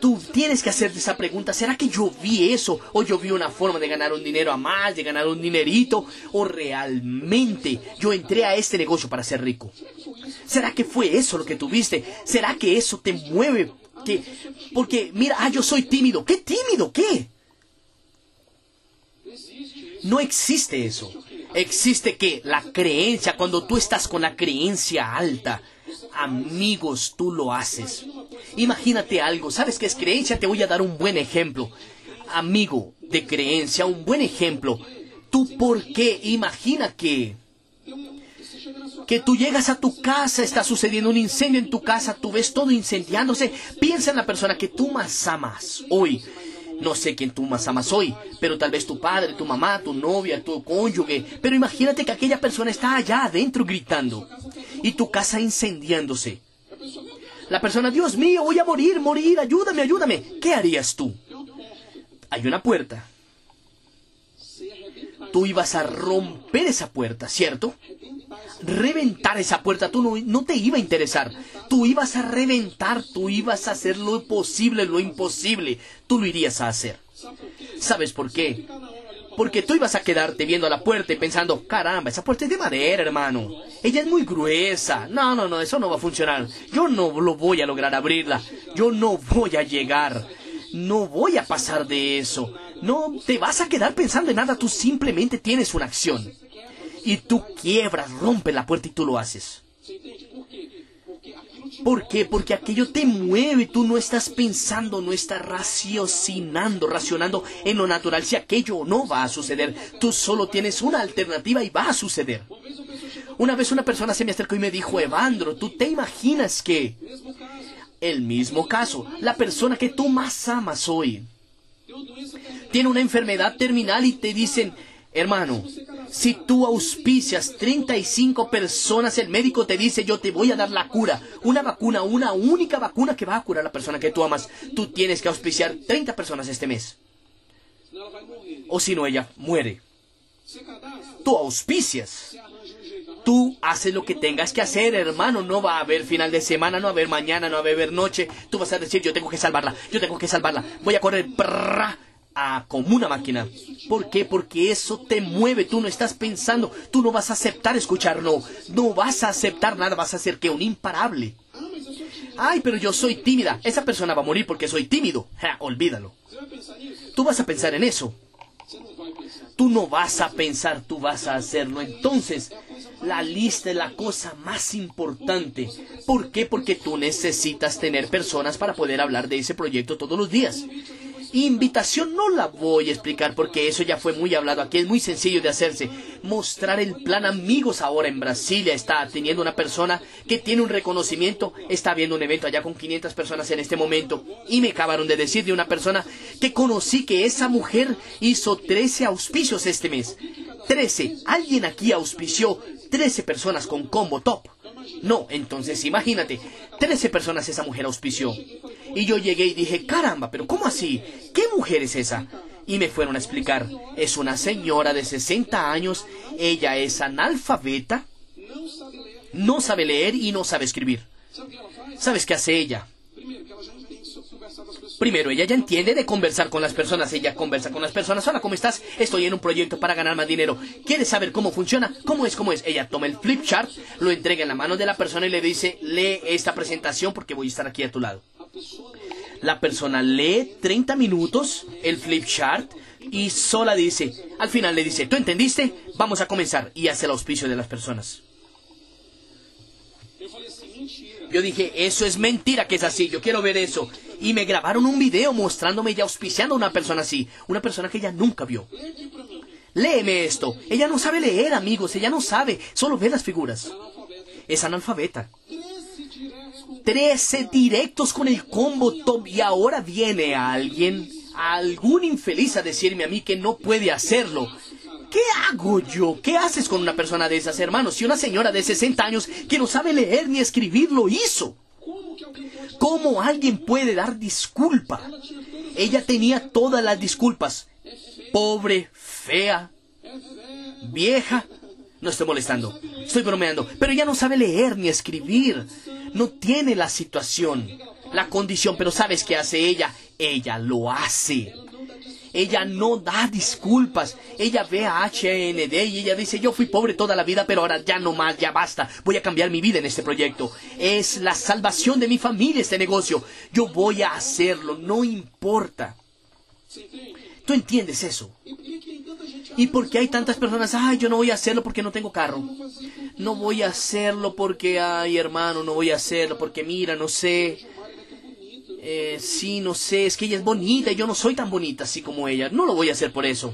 [SPEAKER 1] Tú tienes que hacerte esa pregunta, ¿será que yo vi eso? ¿O yo vi una forma de ganar un dinero a más, de ganar un dinerito? ¿O realmente yo entré a este negocio para ser rico? ¿Será que fue eso lo que tuviste? ¿Será que eso te mueve que, porque, mira, ah, yo soy tímido. ¿Qué tímido? ¿Qué? No existe eso. Existe que la creencia, cuando tú estás con la creencia alta, amigos, tú lo haces. Imagínate algo, ¿sabes qué es creencia? Te voy a dar un buen ejemplo. Amigo de creencia, un buen ejemplo. ¿Tú por qué? Imagina que que tú llegas a tu casa, está sucediendo un incendio en tu casa, tú ves todo incendiándose, piensa en la persona que tú más amas hoy. No sé quién tú más amas hoy, pero tal vez tu padre, tu mamá, tu novia, tu cónyuge. Pero imagínate que aquella persona está allá adentro gritando y tu casa incendiándose. La persona, Dios mío, voy a morir, morir, ayúdame, ayúdame. ¿Qué harías tú? Hay una puerta. Tú ibas a romper esa puerta, ¿cierto? reventar esa puerta, tú no, no, te iba a interesar. Tú ibas a reventar, tú ibas a hacer lo posible, lo imposible. Tú lo irías a hacer. ¿Sabes por qué? Porque tú ibas a quedarte viendo a la puerta y pensando, caramba, esa puerta es de madera, hermano. Ella es muy gruesa. No, no, no, eso no va a funcionar. Yo no lo voy a lograr abrirla. Yo no voy a llegar. No voy a pasar de eso. No te vas a quedar pensando en nada, tú simplemente tienes una acción y tú quiebras, rompes la puerta y tú lo haces. ¿Por qué? Porque aquello te mueve, tú no estás pensando, no estás raciocinando, racionando en lo natural si aquello no va a suceder. Tú solo tienes una alternativa y va a suceder. Una vez una persona se me acercó y me dijo, Evandro, ¿tú te imaginas que el mismo caso, la persona que tú más amas hoy, tiene una enfermedad terminal y te dicen, hermano, si tú auspicias 35 personas, el médico te dice, yo te voy a dar la cura. Una vacuna, una única vacuna que va a curar a la persona que tú amas. Tú tienes que auspiciar 30 personas este mes. O si no, ella muere. Tú auspicias. Tú haces lo que tengas que hacer, hermano. No va a haber final de semana, no va a haber mañana, no va a haber noche. Tú vas a decir, yo tengo que salvarla, yo tengo que salvarla. Voy a correr como una máquina. ¿Por qué? Porque eso te mueve, tú no estás pensando, tú no vas a aceptar escuchar no, no vas a aceptar nada, vas a ser que un imparable. Ay, pero yo soy tímida, esa persona va a morir porque soy tímido. olvídalo. Tú vas a pensar en eso. Tú no vas a pensar, tú vas a hacerlo. Entonces, la lista es la cosa más importante. ¿Por qué? Porque tú necesitas tener personas para poder hablar de ese proyecto todos los días. Invitación no la voy a explicar porque eso ya fue muy hablado aquí, es muy sencillo de hacerse. Mostrar el plan amigos ahora en Brasilia está teniendo una persona que tiene un reconocimiento, está viendo un evento allá con 500 personas en este momento y me acabaron de decir de una persona que conocí que esa mujer hizo 13 auspicios este mes. 13. Alguien aquí auspició 13 personas con combo top. No, entonces imagínate, 13 personas esa mujer auspició. Y yo llegué y dije, caramba, pero ¿cómo así? ¿Qué mujer es esa? Y me fueron a explicar, es una señora de 60 años, ella es analfabeta, no sabe leer y no sabe escribir. ¿Sabes qué hace ella? Primero, ella ya entiende de conversar con las personas. Ella conversa con las personas. Hola, ¿cómo estás? Estoy en un proyecto para ganar más dinero. ¿Quieres saber cómo funciona? ¿Cómo es? ¿Cómo es? Ella toma el flip chart, lo entrega en la mano de la persona y le dice, lee esta presentación porque voy a estar aquí a tu lado. La persona lee 30 minutos el flip chart y sola dice, al final le dice, ¿tú entendiste? Vamos a comenzar y hace el auspicio de las personas. Yo dije, eso es mentira que es así, yo quiero ver eso. Y me grabaron un video mostrándome y auspiciando a una persona así, una persona que ella nunca vio. Léeme esto. Ella no sabe leer, amigos, ella no sabe, solo ve las figuras. Es analfabeta. Trece directos con el combo top y ahora viene alguien, algún infeliz a decirme a mí que no puede hacerlo. ¿Qué hago yo? ¿Qué haces con una persona de esas, hermanos? Si una señora de 60 años que no sabe leer ni escribir lo hizo. ¿Cómo alguien puede dar disculpa? Ella tenía todas las disculpas. Pobre, fea, vieja. No estoy molestando, estoy bromeando. Pero ella no sabe leer ni escribir. No tiene la situación, la condición. Pero ¿sabes qué hace ella? Ella lo hace. Ella no da disculpas. Ella ve a HND y ella dice, yo fui pobre toda la vida, pero ahora ya no más, ya basta. Voy a cambiar mi vida en este proyecto. Es la salvación de mi familia este negocio. Yo voy a hacerlo, no importa. ¿Tú entiendes eso? ¿Y por qué hay tantas personas? Ay, yo no voy a hacerlo porque no tengo carro. No voy a hacerlo porque, ay, hermano, no voy a hacerlo porque, mira, no sé eh, sí, no sé, es que ella es bonita y yo no soy tan bonita así como ella. No lo voy a hacer por eso.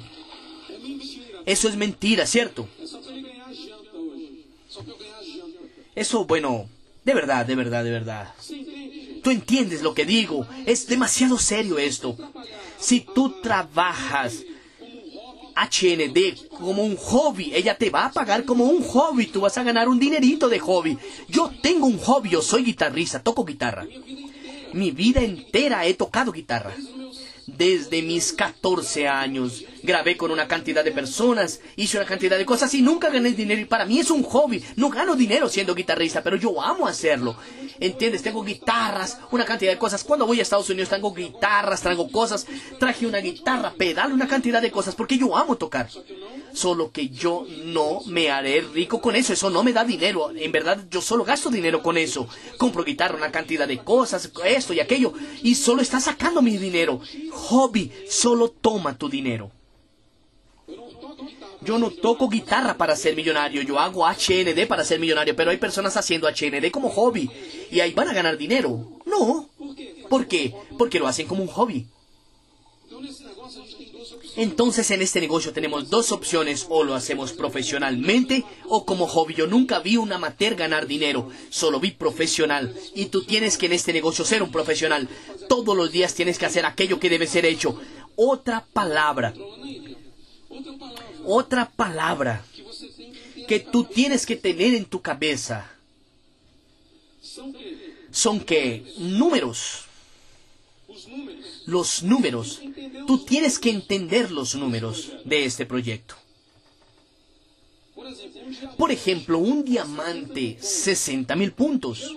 [SPEAKER 1] Eso es mentira, ¿cierto? Eso, bueno, de verdad, de verdad, de verdad. Tú entiendes lo que digo. Es demasiado serio esto. Si tú trabajas HND como un hobby, ella te va a pagar como un hobby. Tú vas a ganar un dinerito de hobby. Yo tengo un hobby, yo soy guitarrista, toco guitarra. Mi vida entera he tocado guitarra. Desde mis 14 años grabé con una cantidad de personas, hice una cantidad de cosas y nunca gané dinero. Y para mí es un hobby. No gano dinero siendo guitarrista, pero yo amo hacerlo. ¿Entiendes? Tengo guitarras, una cantidad de cosas. Cuando voy a Estados Unidos tengo guitarras, traigo cosas. Traje una guitarra, pedal, una cantidad de cosas, porque yo amo tocar. Solo que yo no me haré rico con eso. Eso no me da dinero. En verdad, yo solo gasto dinero con eso. Compro guitarra, una cantidad de cosas, esto y aquello. Y solo está sacando mi dinero. Hobby, solo toma tu dinero. Yo no toco guitarra para ser millonario, yo hago HND para ser millonario, pero hay personas haciendo HND como hobby y ahí van a ganar dinero. No. ¿Por qué? Porque lo hacen como un hobby. Entonces en este negocio tenemos dos opciones, o lo hacemos profesionalmente o como hobby. Yo nunca vi un amateur ganar dinero, solo vi profesional. Y tú tienes que en este negocio ser un profesional. Todos los días tienes que hacer aquello que debe ser hecho. Otra palabra. Otra palabra que tú tienes que tener en tu cabeza son que números los números. Tú tienes que entender los números de este proyecto. Por ejemplo, un diamante, 60 mil puntos.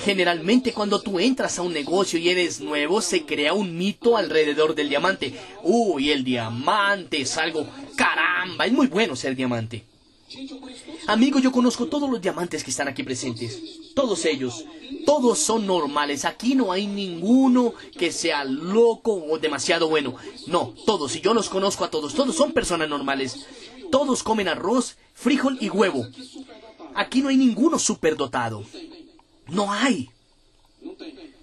[SPEAKER 1] Generalmente cuando tú entras a un negocio y eres nuevo, se crea un mito alrededor del diamante. Uy, el diamante es algo, caramba, es muy bueno ser diamante. Amigo, yo conozco todos los diamantes que están aquí presentes. Todos ellos. Todos son normales. Aquí no hay ninguno que sea loco o demasiado bueno. No, todos. Y yo los conozco a todos. Todos son personas normales. Todos comen arroz, frijol y huevo. Aquí no hay ninguno superdotado. No hay.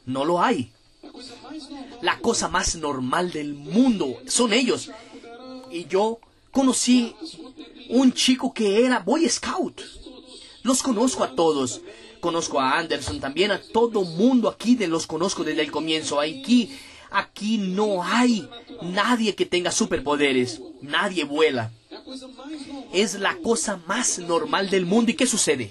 [SPEAKER 1] No lo hay. La cosa más normal del mundo son ellos. Y yo conocí un chico que era Boy Scout. Los conozco a todos. Conozco a Anderson también, a todo mundo aquí de los conozco desde el comienzo. Aquí, aquí no hay nadie que tenga superpoderes. Nadie vuela. Es la cosa más normal del mundo. ¿Y qué sucede?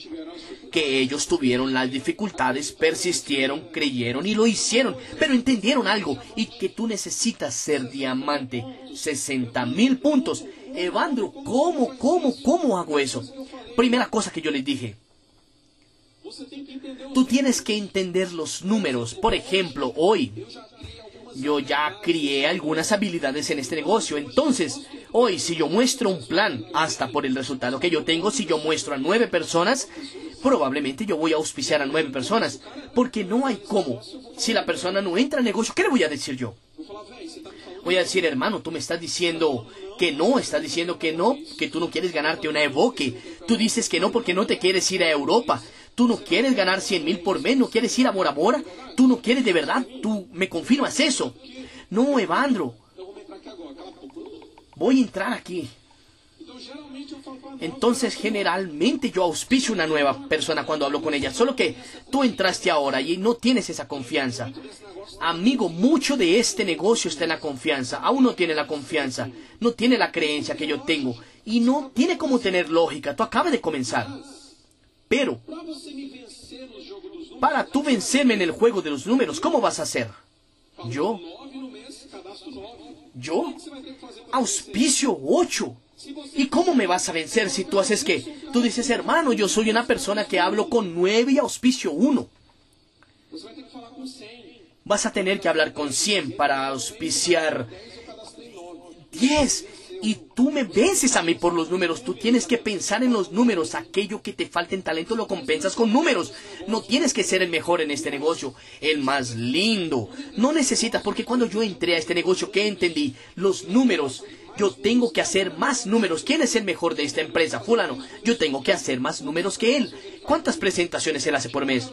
[SPEAKER 1] Que ellos tuvieron las dificultades, persistieron, creyeron y lo hicieron, pero entendieron algo y que tú necesitas ser diamante. 60 mil puntos. Evandro, ¿cómo, cómo, cómo hago eso? Primera cosa que yo les dije. Tú tienes que entender los números. Por ejemplo, hoy yo ya crié algunas habilidades en este negocio. Entonces, hoy si yo muestro un plan, hasta por el resultado que yo tengo, si yo muestro a nueve personas, probablemente yo voy a auspiciar a nueve personas. Porque no hay cómo. Si la persona no entra al negocio, ¿qué le voy a decir yo? Voy a decir, hermano, tú me estás diciendo que no, estás diciendo que no, que tú no quieres ganarte una evoque. Tú dices que no porque no te quieres ir a Europa. Tú no quieres ganar 100 mil por mes, no quieres ir a Bora Bora. Tú no quieres de verdad, tú me confirmas eso. No, Evandro. Voy a entrar aquí. Entonces generalmente yo auspicio una nueva persona cuando hablo con ella. Solo que tú entraste ahora y no tienes esa confianza. Amigo, mucho de este negocio está en la confianza. Aún no tiene la confianza. No tiene la creencia que yo tengo. Y no tiene como tener lógica. Tú acabas de comenzar. Pero, para tú vencerme en el juego de los números, ¿cómo vas a hacer? Yo. Yo. Auspicio 8. ¿Y cómo me vas a vencer si tú haces qué? Tú dices, hermano, yo soy una persona que hablo con 9 y auspicio 1. Vas a tener que hablar con 100 para auspiciar 10 y tú me vences a mí por los números. Tú tienes que pensar en los números. Aquello que te falta en talento lo compensas con números. No tienes que ser el mejor en este negocio, el más lindo. No necesitas, porque cuando yo entré a este negocio, ¿qué entendí? Los números. Yo tengo que hacer más números. ¿Quién es el mejor de esta empresa? Fulano. Yo tengo que hacer más números que él. ¿Cuántas presentaciones él hace por mes?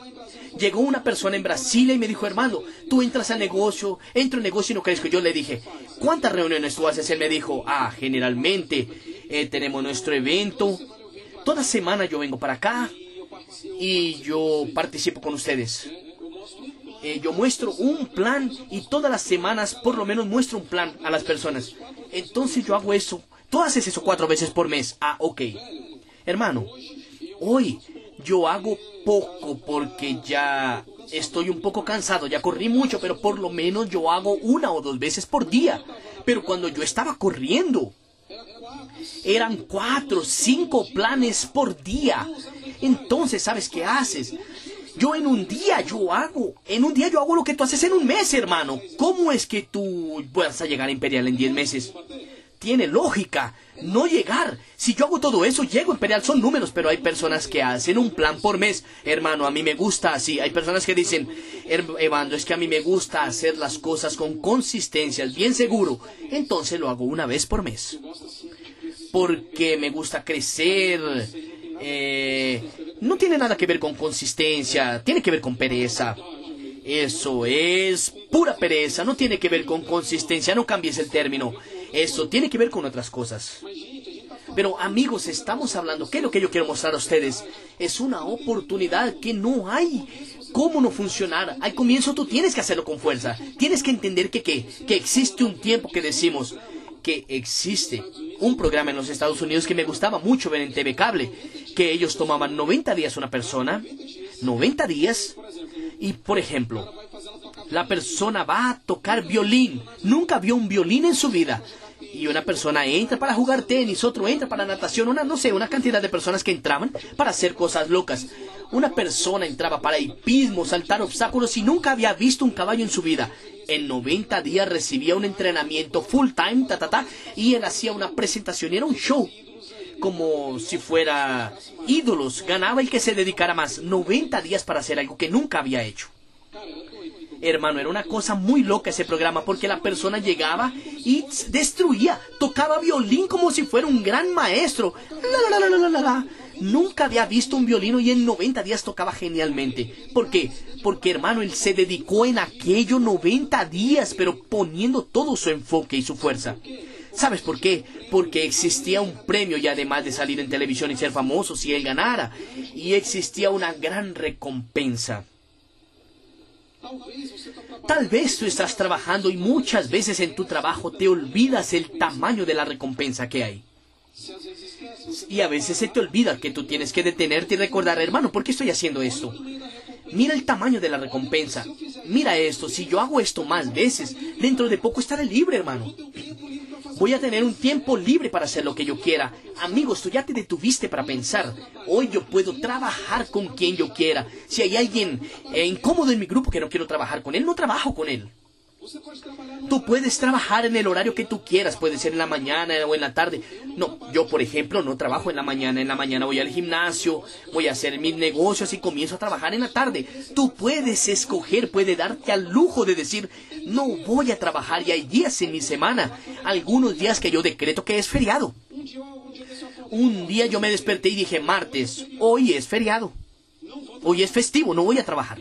[SPEAKER 1] Llegó una persona en Brasil y me dijo, hermano, tú entras al negocio, entro al negocio y no crezco. Yo le dije, ¿cuántas reuniones tú haces? Él me dijo, ah, generalmente eh, tenemos nuestro evento. Toda semana yo vengo para acá y yo participo con ustedes. Eh, yo muestro un plan y todas las semanas por lo menos muestro un plan a las personas. Entonces yo hago eso. Tú haces eso cuatro veces por mes. Ah, ok. Hermano, hoy yo hago poco porque ya estoy un poco cansado, ya corrí mucho, pero por lo menos yo hago una o dos veces por día. Pero cuando yo estaba corriendo, eran cuatro, cinco planes por día. Entonces, ¿sabes qué haces? Yo en un día yo hago, en un día yo hago lo que tú haces en un mes, hermano. ¿Cómo es que tú vas a llegar a Imperial en diez meses? tiene lógica no llegar. Si yo hago todo eso, llego Imperial, son números, pero hay personas que hacen un plan por mes. Hermano, a mí me gusta así. Hay personas que dicen, Evandro, es que a mí me gusta hacer las cosas con consistencia, bien seguro. Entonces lo hago una vez por mes. Porque me gusta crecer. Eh, no tiene nada que ver con consistencia, tiene que ver con pereza. Eso es pura pereza, no tiene que ver con consistencia, no cambies el término. Eso tiene que ver con otras cosas. Pero amigos, estamos hablando, ¿qué es lo que yo quiero mostrar a ustedes? Es una oportunidad que no hay. ¿Cómo no funcionar? Al comienzo tú tienes que hacerlo con fuerza. Tienes que entender que, que, que existe un tiempo que decimos que existe un programa en los Estados Unidos que me gustaba mucho ver en TV Cable, que ellos tomaban 90 días una persona, 90 días, y por ejemplo, la persona va a tocar violín, nunca vio un violín en su vida, y una persona entra para jugar tenis, otro entra para natación, una, no sé, una cantidad de personas que entraban para hacer cosas locas. Una persona entraba para hipismo, saltar obstáculos y nunca había visto un caballo en su vida. En 90 días recibía un entrenamiento full time, ta, ta, ta, y él hacía una presentación era un show. Como si fuera ídolos, ganaba el que se dedicara más. 90 días para hacer algo que nunca había hecho. Hermano, era una cosa muy loca ese programa porque la persona llegaba y destruía, tocaba violín como si fuera un gran maestro. La, la, la, Nunca había visto un violino y en 90 días tocaba genialmente. ¿Por qué? Porque hermano, él se dedicó en aquello 90 días, pero poniendo todo su enfoque y su fuerza. ¿Sabes por qué? Porque existía un premio y además de salir en televisión y ser famoso si él ganara, y existía una gran recompensa. Tal vez tú estás trabajando y muchas veces en tu trabajo te olvidas el tamaño de la recompensa que hay. Y a veces se te olvida que tú tienes que detenerte y recordar, hermano, ¿por qué estoy haciendo esto? Mira el tamaño de la recompensa. Mira esto, si yo hago esto más veces, dentro de poco estaré libre, hermano. Voy a tener un tiempo libre para hacer lo que yo quiera. Amigos, tú ya te detuviste para pensar. Hoy yo puedo trabajar con quien yo quiera. Si hay alguien eh, incómodo en mi grupo que no quiero trabajar con él, no trabajo con él. Tú puedes trabajar en el horario que tú quieras, puede ser en la mañana o en la tarde. No, yo por ejemplo no trabajo en la mañana, en la mañana voy al gimnasio, voy a hacer mis negocios y comienzo a trabajar en la tarde. Tú puedes escoger, puede darte al lujo de decir, no voy a trabajar y hay días en mi semana, algunos días que yo decreto que es feriado. Un día yo me desperté y dije, martes, hoy es feriado, hoy es festivo, no voy a trabajar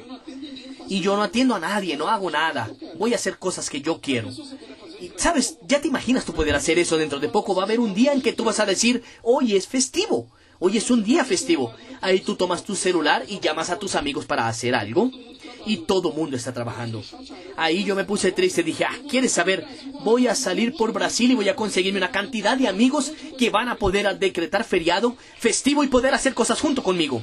[SPEAKER 1] y yo no atiendo a nadie, no hago nada. Voy a hacer cosas que yo quiero. Y sabes, ya te imaginas tú poder hacer eso dentro de poco. Va a haber un día en que tú vas a decir, hoy es festivo. Hoy es un día festivo. Ahí tú tomas tu celular y llamas a tus amigos para hacer algo. Y todo mundo está trabajando. Ahí yo me puse triste. Dije, ah, ¿quieres saber? Voy a salir por Brasil y voy a conseguirme una cantidad de amigos que van a poder decretar feriado, festivo y poder hacer cosas junto conmigo.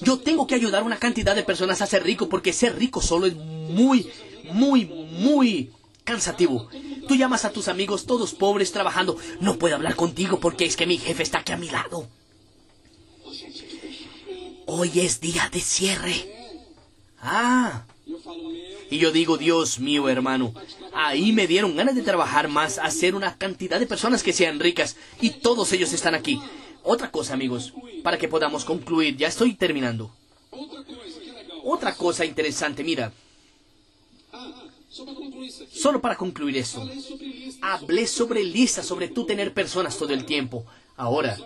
[SPEAKER 1] Yo tengo que ayudar a una cantidad de personas a ser rico porque ser rico solo es muy, muy, muy cansativo. Tú llamas a tus amigos todos pobres trabajando. No puedo hablar contigo porque es que mi jefe está aquí a mi lado. Hoy es día de cierre. Ah. Y yo digo, Dios mío, hermano, ahí me dieron ganas de trabajar más, hacer una cantidad de personas que sean ricas. Y todos ellos están aquí. Otra cosa, amigos, para que podamos concluir, ya estoy terminando. Otra cosa interesante, mira. Solo para concluir esto. Hablé sobre lista, sobre tú tener personas todo el tiempo. Ahora,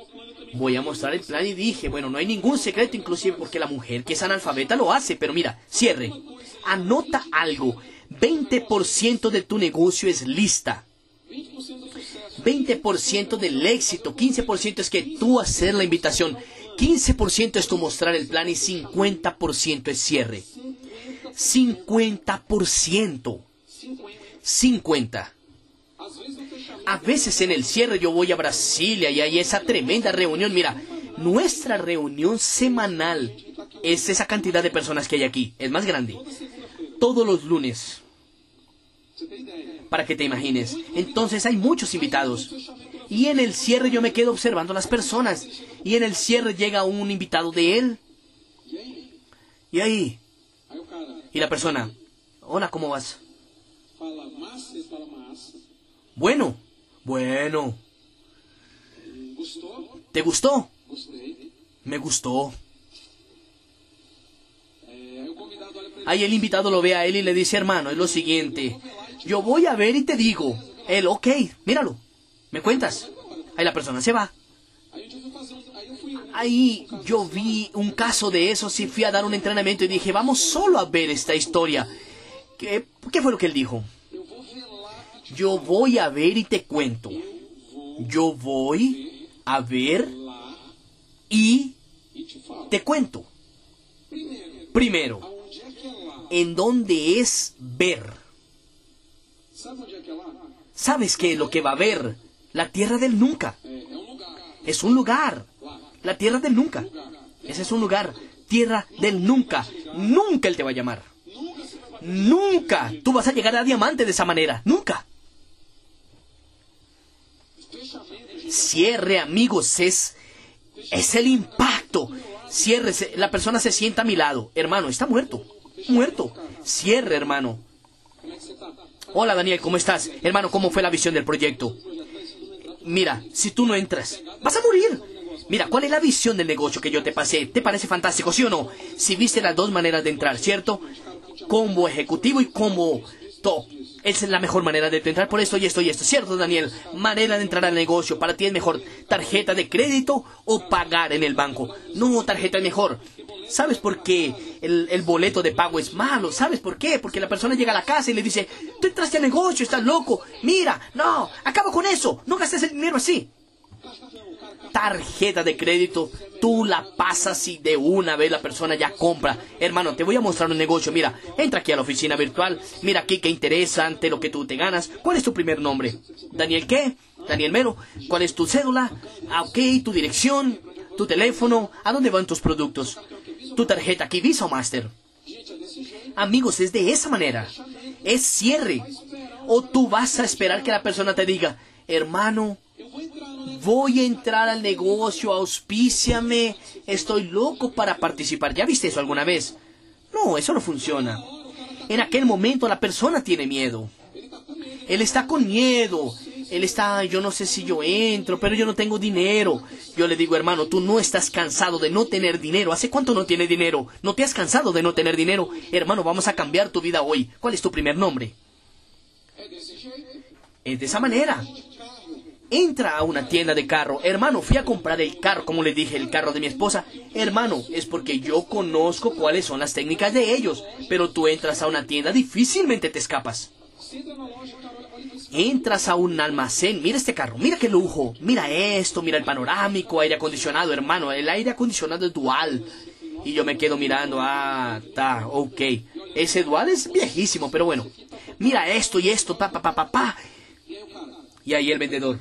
[SPEAKER 1] voy a mostrar el plan y dije, bueno, no hay ningún secreto, inclusive porque la mujer que es analfabeta lo hace, pero mira, cierre. Anota algo. 20% de tu negocio es lista. 20% del éxito, 15% es que tú hacer la invitación, 15% es tú mostrar el plan y 50% es cierre. 50%. 50. A veces en el cierre yo voy a Brasilia y hay esa tremenda reunión. Mira, nuestra reunión semanal es esa cantidad de personas que hay aquí. Es más grande. Todos los lunes para que te imagines. Entonces hay muchos invitados. Y en el cierre yo me quedo observando a las personas. Y en el cierre llega un invitado de él. Y ahí. Y la persona. Hola, ¿cómo vas? Bueno. Bueno. ¿Te gustó? Me gustó. Ahí el invitado lo ve a él y le dice, hermano, es lo siguiente. Yo voy a ver y te digo. Él, ok, míralo. ¿Me cuentas? Ahí la persona se va. Ahí yo vi un caso de eso, sí fui a dar un entrenamiento y dije, vamos solo a ver esta historia. ¿Qué, ¿Qué fue lo que él dijo? Yo voy a ver y te cuento. Yo voy a ver y te cuento. Primero, ¿en dónde es ver? ¿Sabes qué? Lo que va a haber, la tierra del nunca. Es un lugar. La tierra del nunca. Ese es un lugar. Tierra del nunca. Nunca Él te va a llamar. Nunca. Tú vas a llegar a diamante de esa manera. Nunca. Cierre, amigos, es, es el impacto. Cierre, la persona se sienta a mi lado. Hermano, está muerto. Muerto. Cierre, hermano. Hola Daniel, ¿cómo estás? Hermano, ¿cómo fue la visión del proyecto? Mira, si tú no entras, vas a morir. Mira, ¿cuál es la visión del negocio que yo te pasé? ¿Te parece fantástico, sí o no? Si viste las dos maneras de entrar, ¿cierto? Como ejecutivo y como top. es la mejor manera de entrar por esto y esto y esto. ¿Cierto, Daniel? Manera de entrar al negocio. Para ti es mejor tarjeta de crédito o pagar en el banco. No, tarjeta es mejor. ¿Sabes por qué el, boleto de pago es malo? ¿Sabes por qué? Porque la persona llega a la casa y le dice, tú entraste al negocio, estás loco. Mira, no, acaba con eso. No gastes el dinero así tarjeta de crédito, tú la pasas y de una vez la persona ya compra. Hermano, te voy a mostrar un negocio. Mira, entra aquí a la oficina virtual. Mira aquí qué interesante lo que tú te ganas. ¿Cuál es tu primer nombre? ¿Daniel qué? Daniel Mero. ¿Cuál es tu cédula? Ah, ok, tu dirección, tu teléfono. ¿A dónde van tus productos? Tu tarjeta aquí, Visa o Master. Amigos, es de esa manera. Es cierre. O tú vas a esperar que la persona te diga, hermano, voy a entrar al negocio, auspíciame, estoy loco para participar. ¿Ya viste eso alguna vez? No, eso no funciona. En aquel momento la persona tiene miedo. Él está con miedo. Él está, yo no sé si yo entro, pero yo no tengo dinero. Yo le digo, hermano, tú no estás cansado de no tener dinero. ¿Hace cuánto no tienes dinero? ¿No te has cansado de no tener dinero? Hermano, vamos a cambiar tu vida hoy. ¿Cuál es tu primer nombre? Es de esa manera entra a una tienda de carro. Hermano, fui a comprar el carro, como le dije, el carro de mi esposa. Hermano, es porque yo conozco cuáles son las técnicas de ellos. Pero tú entras a una tienda, difícilmente te escapas. Entras a un almacén, mira este carro, mira qué lujo, mira esto, mira el panorámico, aire acondicionado, hermano, el aire acondicionado es dual. Y yo me quedo mirando, ah, está, ok. Ese dual es viejísimo, pero bueno. Mira esto y esto, pa, pa, pa, pa, pa. Y ahí el vendedor,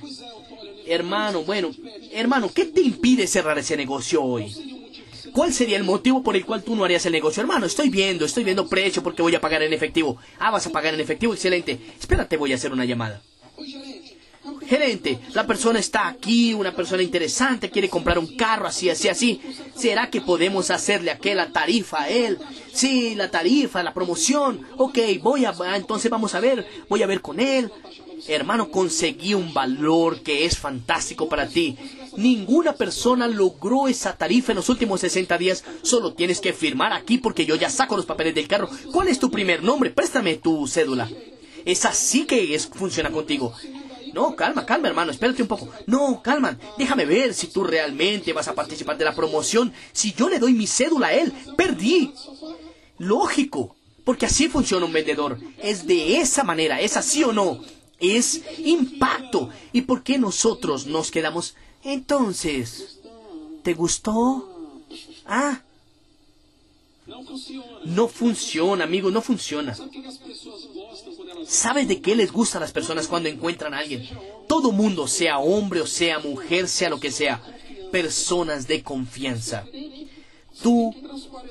[SPEAKER 1] hermano, bueno, hermano, ¿qué te impide cerrar ese negocio hoy? ¿Cuál sería el motivo por el cual tú no harías el negocio? Hermano, estoy viendo, estoy viendo precio porque voy a pagar en efectivo. Ah, vas a pagar en efectivo, excelente. Espérate, voy a hacer una llamada. Gerente, la persona está aquí, una persona interesante, quiere comprar un carro así, así, así. ¿Será que podemos hacerle aquella tarifa a él? Sí, la tarifa, la promoción. Ok, voy a, entonces vamos a ver, voy a ver con él. Hermano, conseguí un valor que es fantástico para ti. Ninguna persona logró esa tarifa en los últimos 60 días. Solo tienes que firmar aquí porque yo ya saco los papeles del carro. ¿Cuál es tu primer nombre? Préstame tu cédula. Es así que es, funciona contigo. No, calma, calma, hermano, espérate un poco. No, calma, déjame ver si tú realmente vas a participar de la promoción. Si yo le doy mi cédula a él, perdí. Lógico, porque así funciona un vendedor. Es de esa manera, ¿es así o no? Es impacto. ¿Y por qué nosotros nos quedamos? Entonces, ¿te gustó? Ah. No funciona, amigo, no funciona. ¿Sabes de qué les gusta a las personas cuando encuentran a alguien? Todo mundo, sea hombre o sea mujer, sea lo que sea, personas de confianza. Tú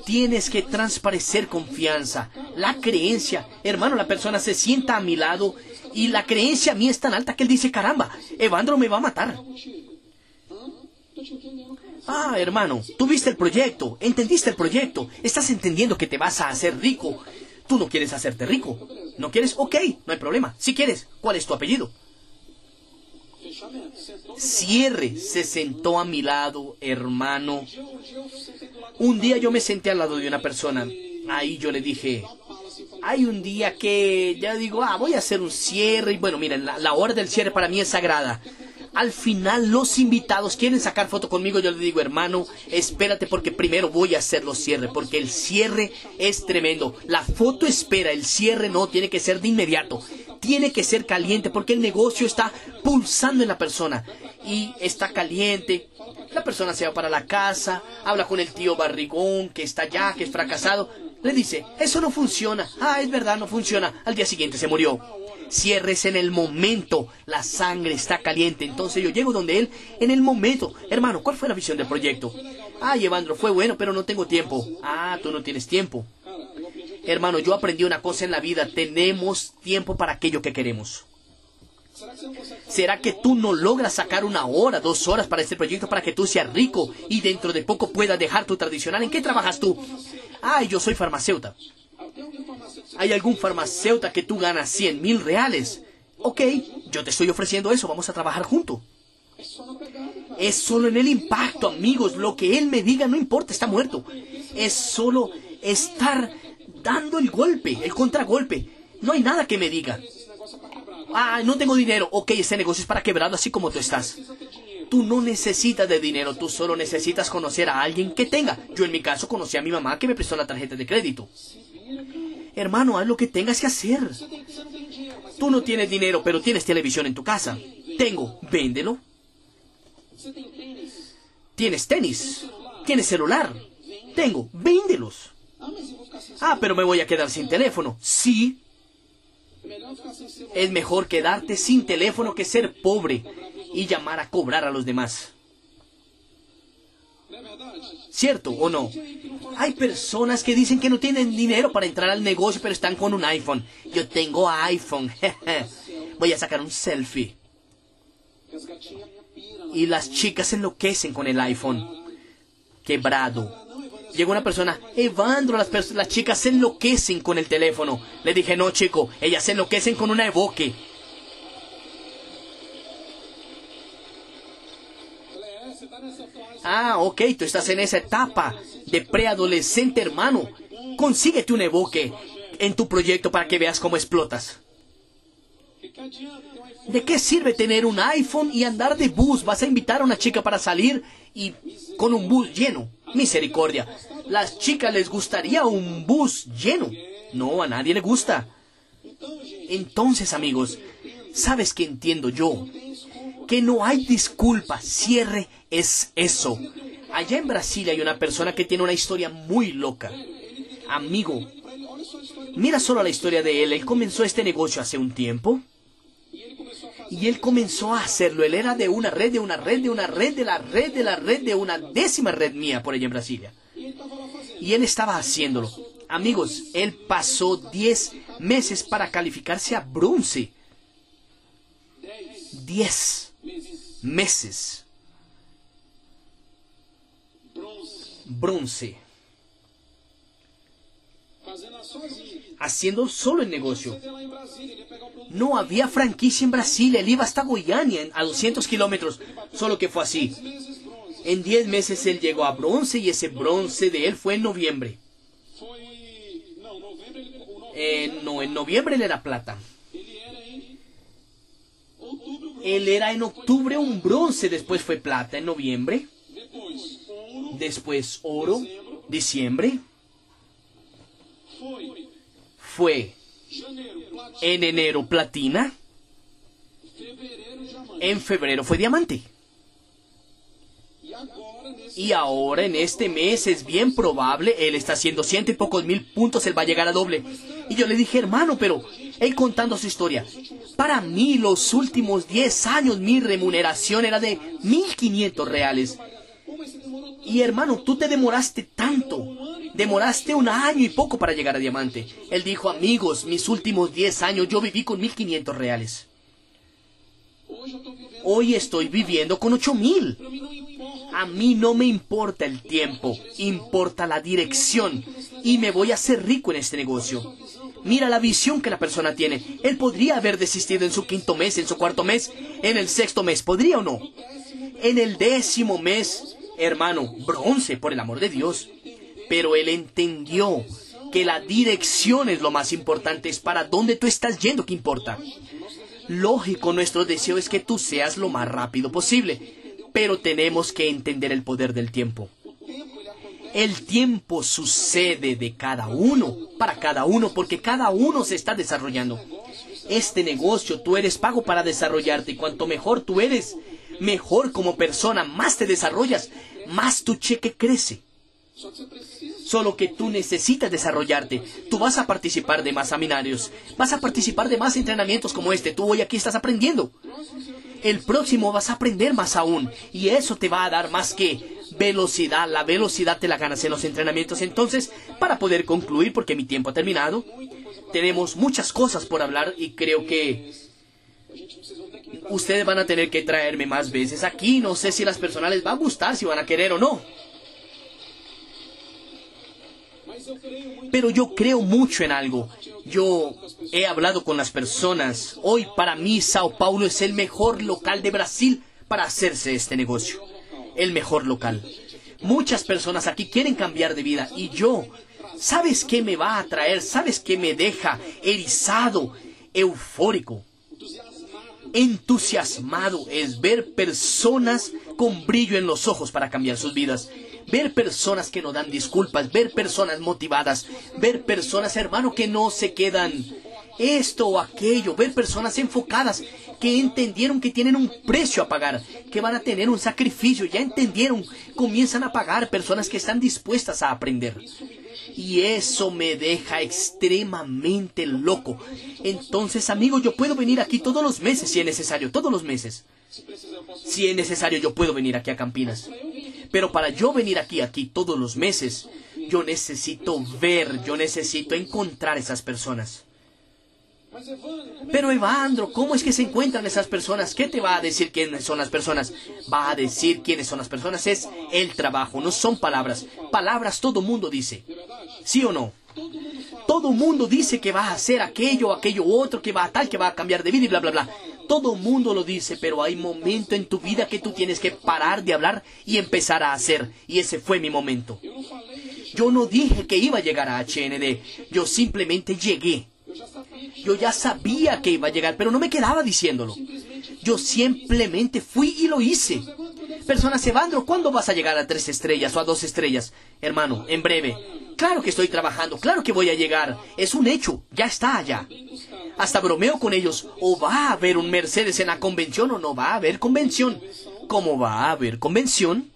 [SPEAKER 1] tienes que transparecer confianza, la creencia. Hermano, la persona se sienta a mi lado y la creencia a mí es tan alta que él dice, caramba, Evandro me va a matar. Ah, hermano, tú viste el proyecto, entendiste el proyecto, estás entendiendo que te vas a hacer rico. Tú no quieres hacerte rico. ¿No quieres? Ok, no hay problema. Si quieres, ¿cuál es tu apellido? Cierre se sentó a mi lado, hermano. Un día yo me senté al lado de una persona. Ahí yo le dije, hay un día que ya digo, ah, voy a hacer un cierre. Y bueno, miren, la, hora del cierre para mí es sagrada. Al final los invitados quieren sacar foto conmigo, yo le digo, hermano, espérate porque primero voy a hacer los cierres, porque el cierre es tremendo. La foto espera, el cierre no, tiene que ser de inmediato. Tiene que ser caliente porque el negocio está pulsando en la persona y está caliente. La persona se va para la casa, habla con el tío barrigón que está allá, que es fracasado le dice, eso no funciona. Ah, es verdad, no funciona. Al día siguiente se murió. Cierres en el momento. La sangre está caliente. Entonces yo llego donde él en el momento. Hermano, ¿cuál fue la visión del proyecto? Ah, Evandro, fue bueno, pero no tengo tiempo. Ah, tú no tienes tiempo. Hermano, yo aprendí una cosa en la vida. Tenemos tiempo para aquello que queremos. ¿Será que tú no logras sacar una hora, dos horas para este proyecto para que tú seas rico y dentro de poco puedas dejar tu tradicional? ¿En qué trabajas tú? Ay, yo soy farmacéuta. ¿Hay algún farmacéuta que tú ganas 100 mil reales? Ok, yo te estoy ofreciendo eso, vamos a trabajar juntos. Es solo en el impacto, amigos. Lo que él me diga no importa, está muerto. Es solo estar dando el golpe, el contragolpe. No hay nada que me diga. Ah, no tengo dinero. Ok, este negocio es para quebrado así como tú estás. Tú no necesitas de dinero, tú solo necesitas conocer a alguien que tenga. Yo en mi caso conocí a mi mamá que me prestó la tarjeta de crédito. Hermano, haz lo que tengas que hacer. Tú no tienes dinero, pero tienes televisión en tu casa. Tengo, véndelo. Tienes tenis. Tienes celular. Tengo, véndelos. Ah, pero me voy a quedar sin teléfono. Sí. Es mejor quedarte sin teléfono que ser pobre y llamar a cobrar a los demás. ¿Cierto o no? Hay personas que dicen que no tienen dinero para entrar al negocio, pero están con un iPhone. Yo tengo iPhone. Voy a sacar un selfie. Y las chicas enloquecen con el iPhone. Quebrado. Llegó una persona, Evandro, las, las chicas se enloquecen con el teléfono. Le dije, no, chico, ellas se enloquecen con una evoque. Ah, ok, tú estás en esa etapa de preadolescente, hermano. Consíguete un evoque en tu proyecto para que veas cómo explotas. ¿De qué sirve tener un iPhone y andar de bus? Vas a invitar a una chica para salir y con un bus lleno. Misericordia. Las chicas les gustaría un bus lleno. No, a nadie le gusta. Entonces, amigos, ¿sabes qué entiendo yo? Que no hay disculpa. Cierre es eso. Allá en Brasil hay una persona que tiene una historia muy loca. Amigo, mira solo la historia de él. Él comenzó este negocio hace un tiempo. Y él comenzó a hacerlo. Él era de una red, de una red, de una red, de la red, de la red, de una décima red mía por allá en Brasilia. Y él estaba haciéndolo. Amigos, él pasó 10 meses para calificarse a bronce. 10 meses. Bronce. Haciendo solo el negocio. No había franquicia en Brasil. Él iba hasta Goiânia a 200 kilómetros. Solo que fue así. En 10 meses él llegó a bronce y ese bronce de él fue en noviembre. Eh, no, en noviembre él era plata. Él era en octubre un bronce, después fue plata en noviembre. Después oro, diciembre. Fue en enero platina. En febrero fue diamante. Y ahora en este mes es bien probable, él está haciendo ciento y pocos mil puntos, él va a llegar a doble. Y yo le dije, hermano, pero él contando su historia. Para mí los últimos 10 años mi remuneración era de 1.500 reales. Y hermano, tú te demoraste tanto. Demoraste un año y poco para llegar a diamante. Él dijo, amigos, mis últimos 10 años yo viví con 1.500 reales. Hoy estoy viviendo con 8.000. A mí no me importa el tiempo, importa la dirección. Y me voy a hacer rico en este negocio. Mira la visión que la persona tiene. Él podría haber desistido en su quinto mes, en su cuarto mes, en el sexto mes. ¿Podría o no? En el décimo mes, hermano, bronce, por el amor de Dios. Pero él entendió que la dirección es lo más importante, es para dónde tú estás yendo que importa. Lógico, nuestro deseo es que tú seas lo más rápido posible pero tenemos que entender el poder del tiempo. El tiempo sucede de cada uno, para cada uno, porque cada uno se está desarrollando. Este negocio tú eres pago para desarrollarte y cuanto mejor tú eres, mejor como persona, más te desarrollas, más tu cheque crece. Solo que tú necesitas desarrollarte. Tú vas a participar de más seminarios, vas a participar de más entrenamientos como este. Tú hoy aquí estás aprendiendo el próximo vas a aprender más aún. Y eso te va a dar más que velocidad. La velocidad te la ganas en los entrenamientos. Entonces, para poder concluir, porque mi tiempo ha terminado, tenemos muchas cosas por hablar y creo que ustedes van a tener que traerme más veces aquí. No sé si las personas les va a gustar, si van a querer o no. Pero yo creo mucho en algo. Yo he hablado con las personas. Hoy para mí Sao Paulo es el mejor local de Brasil para hacerse este negocio. El mejor local. Muchas personas aquí quieren cambiar de vida y yo, ¿sabes qué me va a traer? ¿Sabes qué me deja erizado, eufórico? Entusiasmado es ver personas con brillo en los ojos para cambiar sus vidas. Ver personas que no dan disculpas, ver personas motivadas, ver personas, hermano, que no se quedan esto o aquello, ver personas enfocadas que entendieron que tienen un precio a pagar, que van a tener un sacrificio, ya entendieron, comienzan a pagar personas que están dispuestas a aprender. Y eso me deja extremadamente loco. Entonces, amigo, yo puedo venir aquí todos los meses si es necesario, todos los meses. Si es necesario, yo puedo venir aquí a Campinas. Pero para yo venir aquí, aquí todos los meses, yo necesito ver, yo necesito encontrar esas personas. Pero Evandro, ¿cómo es que se encuentran esas personas? ¿Qué te va a decir quiénes son las personas? Va a decir quiénes son las personas. Es el trabajo, no son palabras. Palabras todo mundo dice. ¿Sí o no? Todo mundo dice que va a hacer aquello, aquello otro, que va a tal, que va a cambiar de vida y bla, bla, bla. Todo mundo lo dice, pero hay momento en tu vida que tú tienes que parar de hablar y empezar a hacer. Y ese fue mi momento. Yo no dije que iba a llegar a HND. Yo simplemente llegué. Yo ya sabía que iba a llegar, pero no me quedaba diciéndolo. Yo simplemente fui y lo hice. Personas, Evandro, ¿cuándo vas a llegar a tres estrellas o a dos estrellas? Hermano, en breve. Claro que estoy trabajando, claro que voy a llegar. Es un hecho, ya está allá. Hasta bromeo con ellos. ¿O va a haber un Mercedes en la convención o no va a haber convención? ¿Cómo va a haber convención?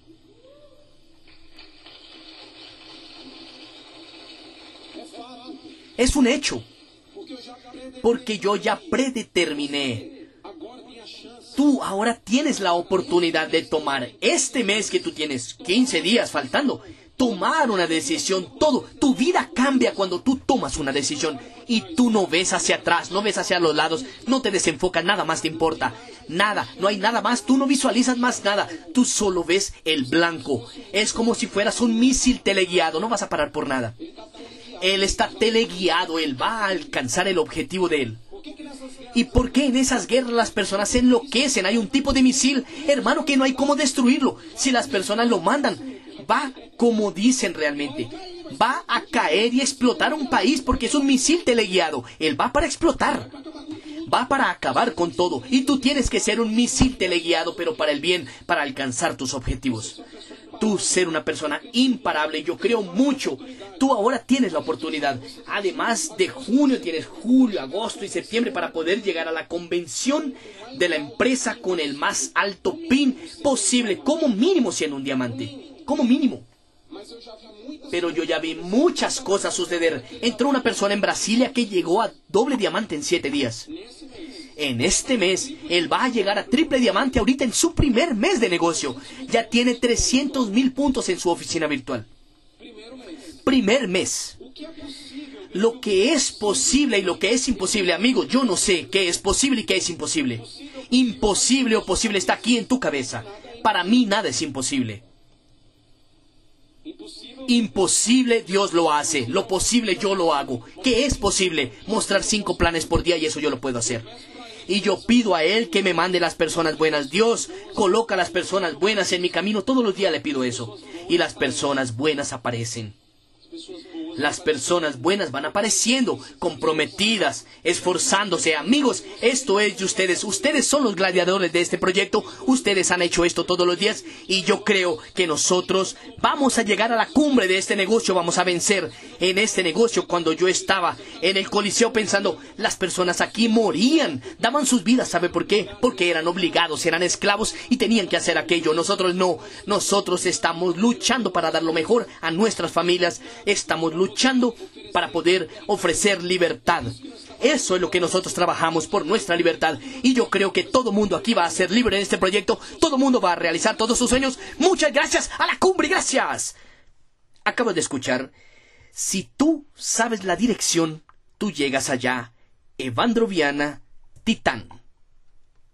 [SPEAKER 1] Es un hecho porque yo ya predeterminé. Tú ahora tienes la oportunidad de tomar este mes que tú tienes 15 días faltando, tomar una decisión, todo, tu vida cambia cuando tú tomas una decisión y tú no ves hacia atrás, no ves hacia los lados, no te desenfocas, nada más te importa, nada, no hay nada más, tú no visualizas más nada, tú solo ves el blanco, es como si fueras un misil teleguiado, no vas a parar por nada. Él está teleguiado, Él va a alcanzar el objetivo de Él. ¿Y por qué en esas guerras las personas se enloquecen? Hay un tipo de misil, hermano, que no hay cómo destruirlo. Si las personas lo mandan, va como dicen realmente. Va a caer y explotar un país porque es un misil teleguiado. Él va para explotar. Va para acabar con todo. Y tú tienes que ser un misil teleguiado, pero para el bien, para alcanzar tus objetivos tú ser una persona imparable. Yo creo mucho. Tú ahora tienes la oportunidad. Además de junio, tienes julio, agosto y septiembre para poder llegar a la convención de la empresa con el más alto pin posible, como mínimo siendo un diamante. Como mínimo. Pero yo ya vi muchas cosas suceder. Entró una persona en Brasilia que llegó a doble diamante en siete días. En este mes, él va a llegar a triple diamante ahorita en su primer mes de negocio. Ya tiene 300 mil puntos en su oficina virtual. Primer mes. Lo que es posible y lo que es imposible, amigo, yo no sé qué es posible y qué es imposible. Imposible o posible está aquí en tu cabeza. Para mí nada es imposible. Imposible Dios lo hace, lo posible yo lo hago. ¿Qué es posible? Mostrar cinco planes por día y eso yo lo puedo hacer y yo pido a Él que me mande las personas buenas. Dios coloca las personas buenas en mi camino. Todos los días le pido eso. Y las personas buenas aparecen. Las personas buenas van apareciendo, comprometidas, esforzándose. Amigos, esto es de ustedes. Ustedes son los gladiadores de este proyecto. Ustedes han hecho esto todos los días y yo creo que nosotros vamos a llegar a la cumbre de este negocio. Vamos a vencer en este negocio. Cuando yo estaba en el coliseo pensando, las personas aquí morían, daban sus vidas. ¿Sabe por qué? Porque eran obligados, eran esclavos y tenían que hacer aquello. Nosotros no. Nosotros estamos luchando para dar lo mejor a nuestras familias. Estamos luchando para poder ofrecer libertad. Eso es lo que nosotros trabajamos por nuestra libertad. Y yo creo que todo mundo aquí va a ser libre en este proyecto. Todo mundo va a realizar todos sus sueños. Muchas gracias a la cumbre. Gracias. Acabo de escuchar. Si tú sabes la dirección, tú llegas allá. Evandro Viana, Titán.